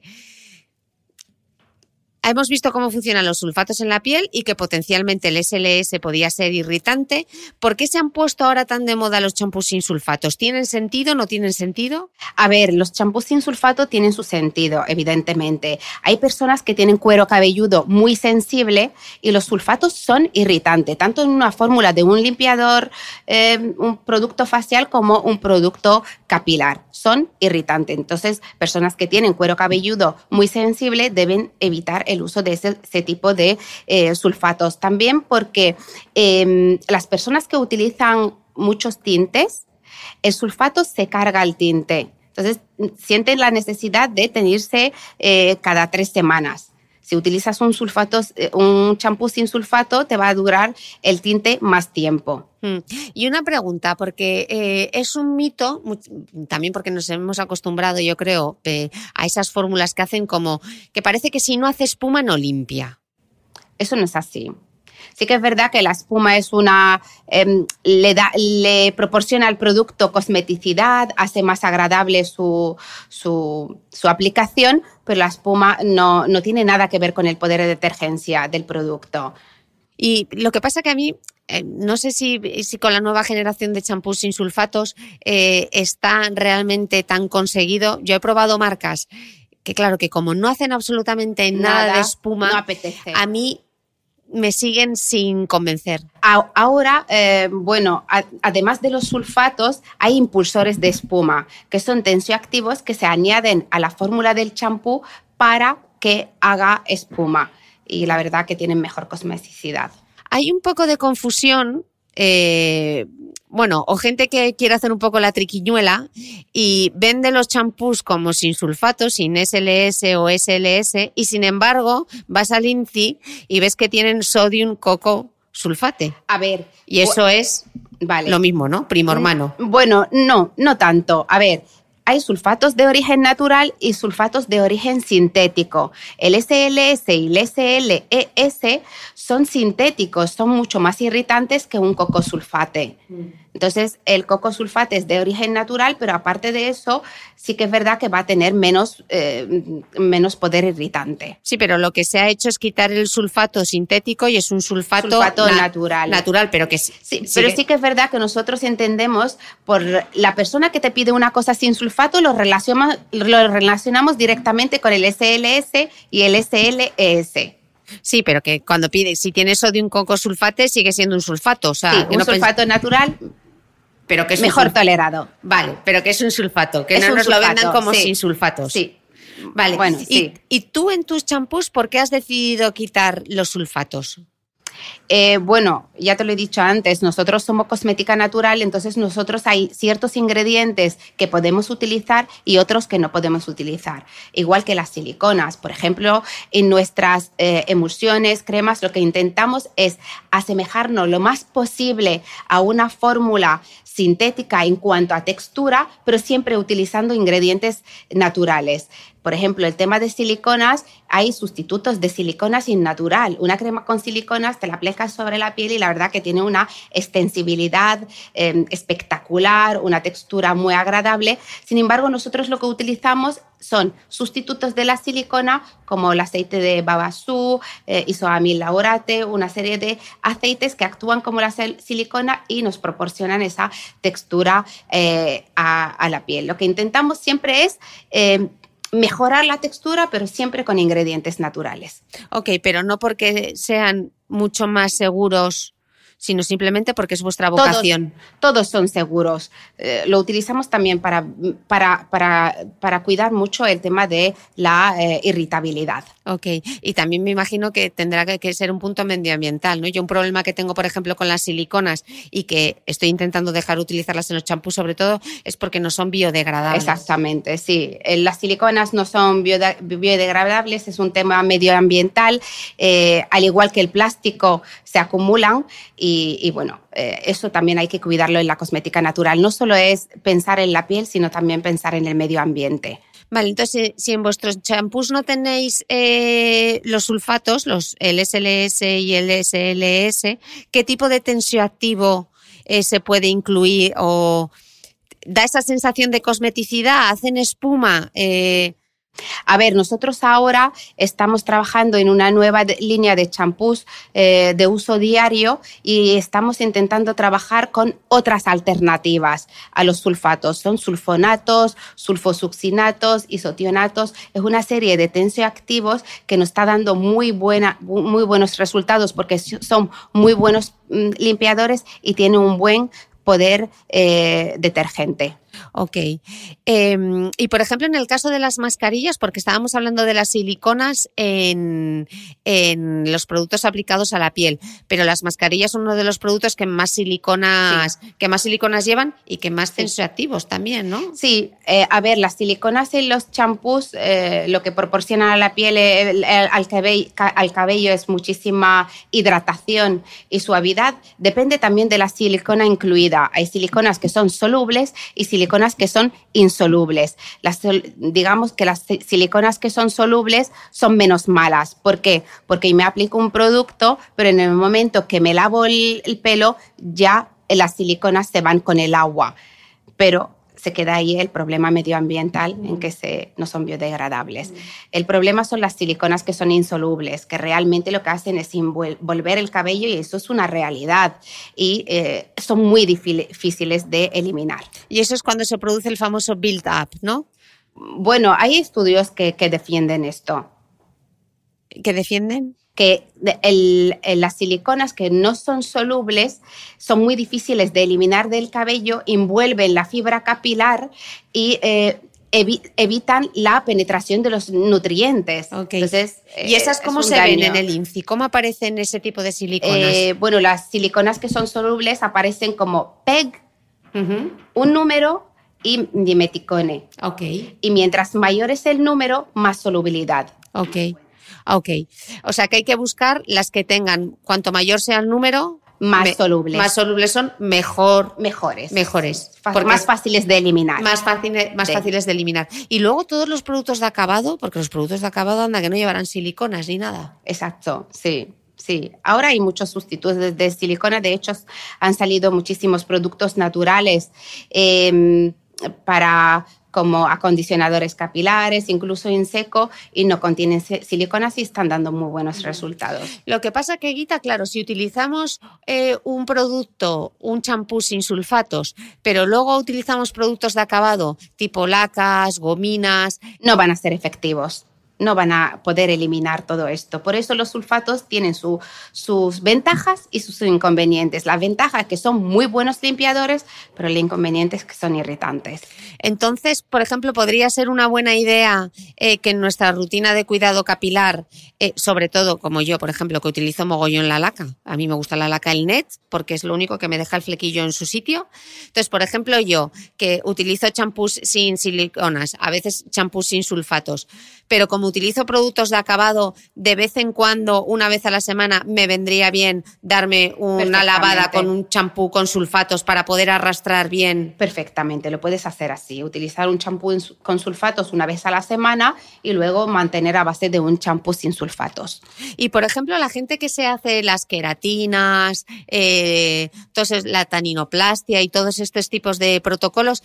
hemos visto cómo funcionan los sulfatos en la piel y que potencialmente el SLS podía ser irritante. ¿Por qué se han puesto ahora tan de moda los champús sin sulfatos? ¿Tienen sentido? ¿No tienen sentido? A ver, los champús sin sulfato tienen su sentido, evidentemente. Hay personas que tienen cuero cabelludo muy sensible y los sulfatos son irritantes, tanto en una fórmula de un limpiador, eh, un producto facial como un producto capilar. Son irritantes. Entonces, personas que tienen cuero cabelludo muy sensible deben evitar el el uso de ese, tipo de eh, sulfatos. También porque em, las personas que utilizan muchos tintes, el sulfato se carga al tinte. Entonces, sienten la necesidad de tenerse eh, cada tres semanas. Si utilizas un sulfato, eh, un champú sin sulfato, te va a durar el tinte más tiempo. Mm. Y una pregunta, porque es un mito, también porque nos hemos acostumbrado, yo creo, a esas fórmulas que hacen como que parece que si no hace espuma no limpia. Eso no es así. Sí que es verdad que la espuma es una em, le, da, le proporciona al producto cosmeticidad, hace más agradable su, su, su aplicación, pero la espuma no, no, tiene nada que ver con el poder de detergencia del producto. Y lo que pasa que a mí eh, no sé si, si, con la nueva generación de champús sin sulfatos eh, está realmente tan conseguido. Yo he probado marcas que claro que como no hacen absolutamente nada, de espuma, no apetece. a mí me siguen sin convencer. Ahora, eh, bueno, además de los sulfatos, hay impulsores de espuma, que son tensioactivos que se añaden a la fórmula del champú para que haga espuma. Y la verdad que tienen mejor cosmeticidad. Hay un poco de confusión eh, bueno, o gente que quiere hacer un poco la triquiñuela y vende los champús como sin sulfato, sin SLS o SLS, y sin embargo vas al INCI y ves que tienen sodium coco sulfate. A ver. Y eso es lo mismo, ¿no? Primo hermano. Bueno, no, no tanto. A ver, hay sulfatos de origen natural y sulfatos de origen sintético. El SLS y el SLES son sintéticos, son mucho más irritantes que un cocosulfate. Entonces, el cocosulfate es de origen natural, pero aparte de eso, sí que es verdad que va a tener menos, eh, menos poder irritante. Sí, pero lo que se ha hecho es quitar el sulfato sintético y es un sulfato, Sulfato natural. Natural, pero que sí. Sí, pero sí que es verdad que nosotros entendemos por la persona que te pide una cosa sin sulfato, lo relacionamos, lo relacionamos directamente con el SLS y el SLES. Sí, pero que cuando pide, si tiene sodio un cocosulfate, sigue siendo un sulfato. O sea, Sí, un no sulfato natural pero que es mejor tolerado. Vale, pero que es un sulfato, que Es no nos lo vendan como sí. sin sulfatos. Sí. Vale, Bueno, y, sí. y tú en tus champús, ¿por qué has decidido quitar los sulfatos? Eh, bueno, ya te lo he dicho antes, nosotros somos cosmética natural, entonces nosotros hay ciertos ingredientes que podemos utilizar y otros que no podemos utilizar. Igual que las siliconas, por ejemplo, en nuestras eh, emulsiones, cremas, lo que intentamos es asemejarnos lo más posible a una fórmula sintética en cuanto a textura, pero siempre utilizando ingredientes naturales. Por ejemplo, el tema de siliconas, hay sustitutos de siliconas sin natural. Una crema con siliconas te la aplicas sobre la piel y la verdad que tiene una extensibilidad eh, espectacular, una textura muy agradable. Sin embargo, nosotros lo que utilizamos son sustitutos de la silicona como el aceite de babasú, eh, isoamil laurate, una serie de aceites que actúan como la sil- silicona y nos proporcionan esa textura eh, a, la piel. Lo que intentamos siempre es eh, mejorar la textura, pero siempre con ingredientes naturales. Ok, pero no porque sean mucho más seguros, sino simplemente porque es vuestra vocación. Todos, son seguros. Eh, lo utilizamos también para, para, para, para cuidar mucho el tema de la eh, irritabilidad. Ok, y también me imagino que tendrá que, ser un punto medioambiental, ¿no? Yo un problema que tengo, por ejemplo, con las siliconas y que estoy intentando dejar utilizarlas en los champús, sobre todo, es porque no son biodegradables. Exactamente, sí. Eh, Las siliconas no son biodegradables, es un tema medioambiental, eh, al igual que el plástico se acumulan y, y bueno, eh, eso también hay que cuidarlo en la cosmética natural. No solo es pensar en la piel, sino también pensar en el medio ambiente. Vale, entonces, si en vuestros champús no tenéis eh, los sulfatos, los, el SLS y el SLS, ¿qué tipo de tensioactivo eh, se puede incluir o da esa sensación de cosmeticidad? ¿Hacen espuma? Eh, A ver, nosotros ahora estamos trabajando en una nueva línea de champús eh, de uso diario y estamos intentando trabajar con otras alternativas a los sulfatos. Son sulfonatos, sulfosuccinatos, isotionatos. Es una serie de tensioactivos que nos está dando muy, buena, muy buenos resultados porque son muy buenos mm, limpiadores y tienen un buen poder eh, detergente. Ok. Eh, y por ejemplo, en el caso de las mascarillas, porque estábamos hablando de las siliconas en, en los productos aplicados a la piel, pero las mascarillas son uno de los productos que más siliconas, que más siliconas llevan y que más tensioactivos también, ¿no? Sí, eh, a ver, las siliconas en los champús eh, lo que proporcionan a la piel, el- el- al, cabello, al cabello es muchísima hidratación y suavidad. Depende también de la silicona incluida. Hay siliconas que son solubles y siliconas que son insolubles. Las, digamos que las si- siliconas que son solubles son menos malas. ¿Por qué? Porque me aplico un producto, pero en el momento que me lavo el, el pelo, ya las siliconas se van con el agua. Pero se queda ahí el problema medioambiental en que se, no son biodegradables. El problema son las siliconas que son insolubles, que realmente lo que hacen es envolver el cabello y eso es una realidad y eh, son muy difí- difíciles de eliminar. Y eso es cuando se produce el famoso build-up, ¿no? Bueno, hay estudios que, que defienden esto, Que defienden. que de- el- el- las siliconas que no son solubles son muy difíciles de eliminar del cabello, envuelven la fibra capilar y eh, evi- evitan la penetración de los nutrientes. Ok. Entonces, ¿Y eh, esas es cómo se ven en el INCI? ¿Cómo aparecen ese tipo de siliconas? Eh, bueno, las siliconas que son solubles aparecen como PEG, un número y dimeticone. ok, Y mientras mayor es el número, más solubilidad. Ok. Ok. O sea que hay que buscar las que tengan, cuanto mayor sea el número, más Me- solubles. Más solubles son mejor, mejores. mejores. Porque más es fáciles de eliminar. más, fácil- más Sí. fáciles de eliminar. Y luego todos los productos de acabado, porque los productos de acabado anda que no llevarán siliconas ni nada. Exacto, sí. Sí, ahora hay muchos sustitutos de, de silicona. De hecho, han salido muchísimos productos naturales eh, para como acondicionadores capilares, incluso en seco, y no contienen si- siliconas y están dando muy buenos resultados. Lo que pasa que, Guita, claro, si utilizamos eh, un producto, un champú sin sulfatos, pero luego utilizamos productos de acabado tipo lacas, gominas, No van a ser efectivos. No van a poder eliminar todo esto. Por eso los sulfatos tienen su- sus ventajas y sus inconvenientes. La ventaja es que son muy buenos limpiadores, pero el inconveniente es que son irritantes. Entonces, por ejemplo, podría ser una buena idea eh, que en nuestra rutina de cuidado capilar, eh, sobre todo como yo, por ejemplo, que utilizo mogollón la laca. A mí me gusta la laca el net porque es lo único que me deja el flequillo en su sitio. Entonces, por ejemplo, yo que utilizo champús sin siliconas, a veces champús sin sulfatos, pero como utilizo productos de acabado, de vez en cuando, una vez a la semana, me vendría bien darme una lavada con un champú con sulfatos para poder arrastrar bien Perfectamente, lo puedes hacer así. Utilizar un champú con sulfatos una vez a la semana y luego mantener a base de un champú sin sulfatos. Y por ejemplo, la gente que se hace las queratinas, eh, entonces la taninoplastia y todos estos tipos de protocolos,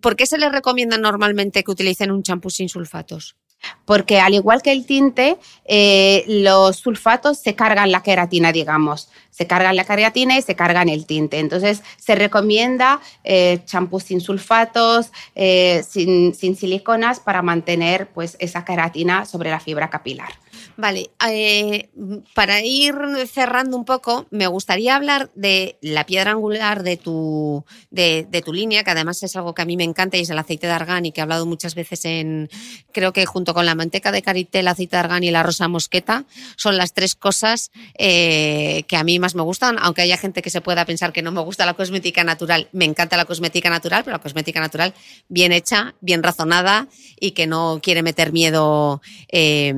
¿por qué se les recomienda normalmente que utilicen un champú sin sulfatos? Porque al igual que el tinte, eh, los sulfatos se cargan la queratina, digamos. Se cargan la queratina y se cargan el tinte. Entonces, se recomienda eh, champú sin sulfatos, eh, sin, sin siliconas, para mantener pues, esa queratina sobre la fibra capilar. Vale, eh, para ir cerrando un poco, me gustaría hablar de la piedra angular de tu, de, tu línea, que además es algo que a mí me encanta y es el aceite de argán y que he hablado muchas veces en, creo que junto con la manteca de karité, el aceite de argán y la rosa mosqueta, son las tres cosas eh, que a mí más me gustan, aunque haya gente que se pueda pensar que no me gusta la cosmética natural, me encanta la cosmética natural, pero la cosmética natural bien hecha, bien razonada y que no quiere meter miedo eh,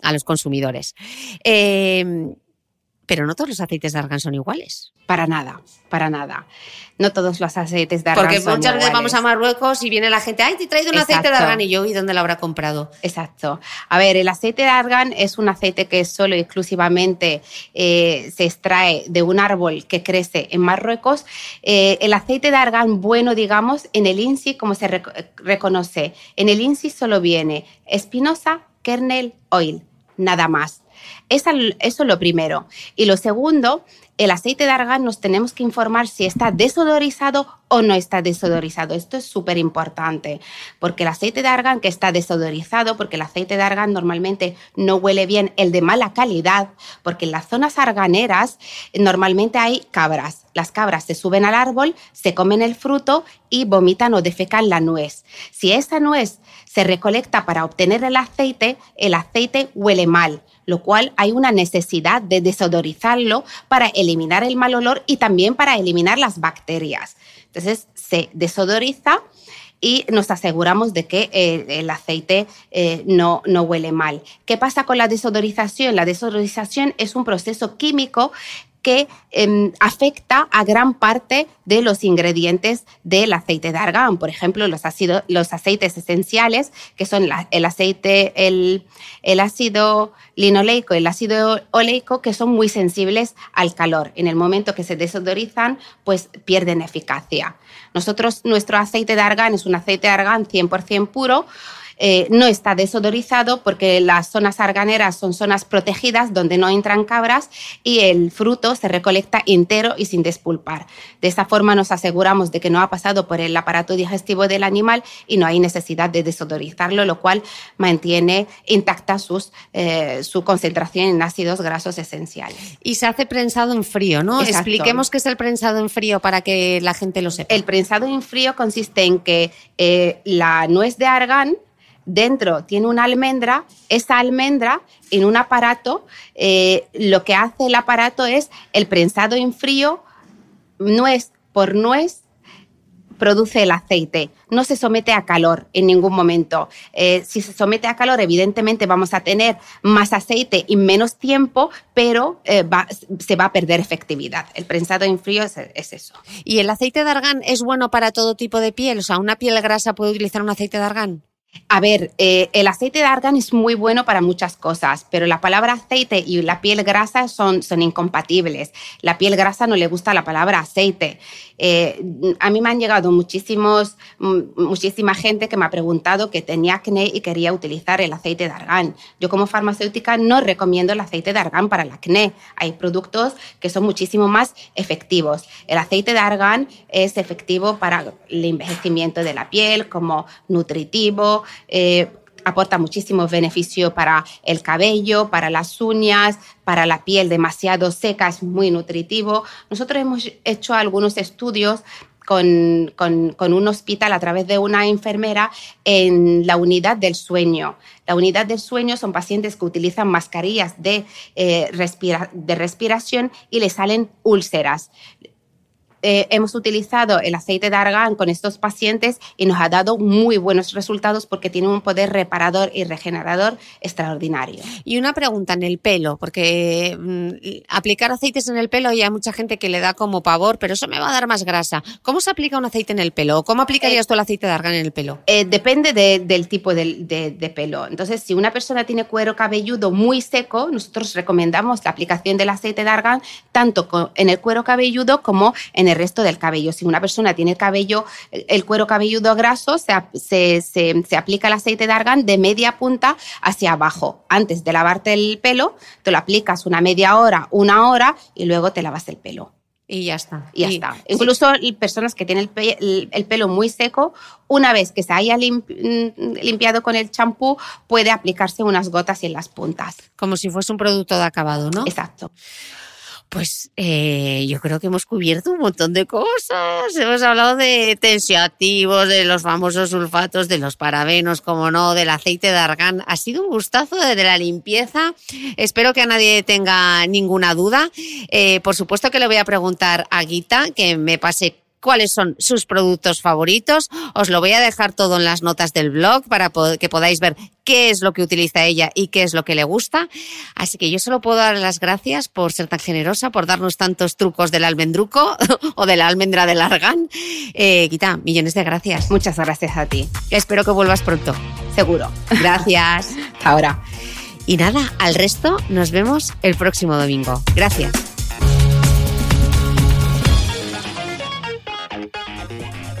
a los consumidores. Eh, pero no todos los aceites de argán son iguales. Para nada, para nada. No todos los aceites de argán Porque son muchas veces iguales. vamos a Marruecos y viene la gente, ay, te he traído un aceite de argán y yo, ¿y dónde lo habrá comprado? Exacto. A ver, el aceite de argán es un aceite que solo y exclusivamente eh, se extrae de un árbol que crece en Marruecos. Eh, el aceite de argán bueno, digamos, en el INSI, como se rec- reconoce, en el INSI solo viene espinosa, kernel, oil, nada más. Eso es lo primero. Y lo segundo, el aceite de argán nos tenemos que informar si está desodorizado o no está desodorizado. Esto es súper importante, porque el aceite de argán que está desodorizado, porque el aceite de argán normalmente no huele bien, el de mala calidad, porque en las zonas arganeras normalmente hay cabras. Las cabras se suben al árbol, se comen el fruto y vomitan o defecan la nuez. Si esa nuez se recolecta para obtener el aceite, el aceite huele mal lo cual hay una necesidad de desodorizarlo para eliminar el mal olor y también para eliminar las bacterias. Entonces se desodoriza y nos aseguramos de que eh, el aceite eh, no, no huele mal. ¿Qué pasa con la desodorización? La desodorización es un proceso químico que em, afecta a gran parte de los ingredientes del aceite de argán. Por ejemplo, los, los aceites esenciales, que son el aceite, el, el ácido linoleico el ácido oleico, que son muy sensibles al calor. En el momento que se desodorizan, pues pierden eficacia. Nosotros, nuestro aceite de argán es un aceite de argán 100% puro, eh, no está desodorizado porque las zonas arganeras son zonas protegidas donde no entran cabras y el fruto se recolecta entero y sin despulpar. De esa forma nos aseguramos de que no ha pasado por el aparato digestivo del animal y no hay necesidad de desodorizarlo, lo cual mantiene intacta sus, eh, su concentración en ácidos grasos esenciales. Y se hace prensado en frío, ¿no? Exacto. Expliquemos qué es el prensado en frío para que la gente lo sepa. El prensado en frío consiste en que eh, la nuez de argán dentro tiene una almendra, esa almendra en un aparato, eh, lo que hace el aparato es el prensado en frío, nuez por nuez, produce el aceite. No se somete a calor en ningún momento. Eh, si se somete a calor, evidentemente vamos a tener más aceite y menos tiempo, pero eh, se va a perder efectividad. El prensado en frío es, es, eso. ¿Y el aceite de argán es bueno para todo tipo de piel? O sea, ¿una piel grasa puede utilizar un aceite de argán? A ver, eh, el aceite de argán es muy bueno para muchas cosas, pero la palabra aceite y la piel grasa son, son incompatibles. La piel grasa no le gusta la palabra aceite. Eh, a mí me han llegado muchísimos, muchísima gente que me ha preguntado que tenía acné y quería utilizar el aceite de argán. Yo como farmacéutica no recomiendo el aceite de argán para el acné. Hay productos que son muchísimo más efectivos. El aceite de argán es efectivo para el envejecimiento de la piel, como nutritivo. Eh, aporta muchísimo beneficio para el cabello, para las uñas, para la piel demasiado seca, es muy nutritivo. Nosotros hemos hecho algunos estudios con, un hospital a través de una enfermera en la unidad del sueño. La unidad del sueño son pacientes que utilizan mascarillas de, eh, de respiración y les salen úlceras. Eh, hemos utilizado el aceite de argán con estos pacientes y nos ha dado muy buenos resultados porque tiene un poder reparador y regenerador extraordinario. Y una pregunta en el pelo, porque mm, aplicar aceites en el pelo hay mucha gente que le da como pavor, pero eso me va a dar más grasa. ¿Cómo se aplica un aceite en el pelo? ¿Cómo aplicarías eh, tú el aceite de argán en el pelo? Eh, depende del tipo de, pelo. Entonces, si una persona tiene cuero cabelludo muy seco, nosotros recomendamos la aplicación del aceite de argán tanto en el cuero cabelludo como en el el resto del cabello. Si una persona tiene cabello, el cuero cabelludo graso, se, se, aplica el aceite de argán de media punta hacia abajo. Antes de lavarte el pelo, te lo aplicas una media hora, una hora y luego te lavas el pelo. Y ya está. Y ya está. Incluso personas que tienen el, pelo muy seco, una vez que se haya mm, limpiado con el champú, puede aplicarse unas gotas en las puntas. Como si fuese un producto de acabado, ¿no? Exacto. Pues eh, yo creo que hemos cubierto un montón de cosas. Hemos hablado de tensioactivos, de los famosos sulfatos, de los parabenos, como no, del aceite de argán. Ha sido un gustazo de la limpieza. Espero que a nadie tenga ninguna duda. Eh, por supuesto que le voy a preguntar a Guita que me pase cuáles son sus productos favoritos. Os lo voy a dejar todo en las notas del blog para que podáis ver qué es lo que utiliza ella y qué es lo que le gusta. Así que yo solo puedo dar las gracias por ser tan generosa, por darnos tantos trucos del almendruco <laughs> o de la almendra del argán. Eh, Guita, millones de gracias. Muchas gracias a ti. Espero que vuelvas pronto. Seguro. Gracias. <laughs> ahora. Y nada, al resto nos vemos el próximo domingo. Gracias.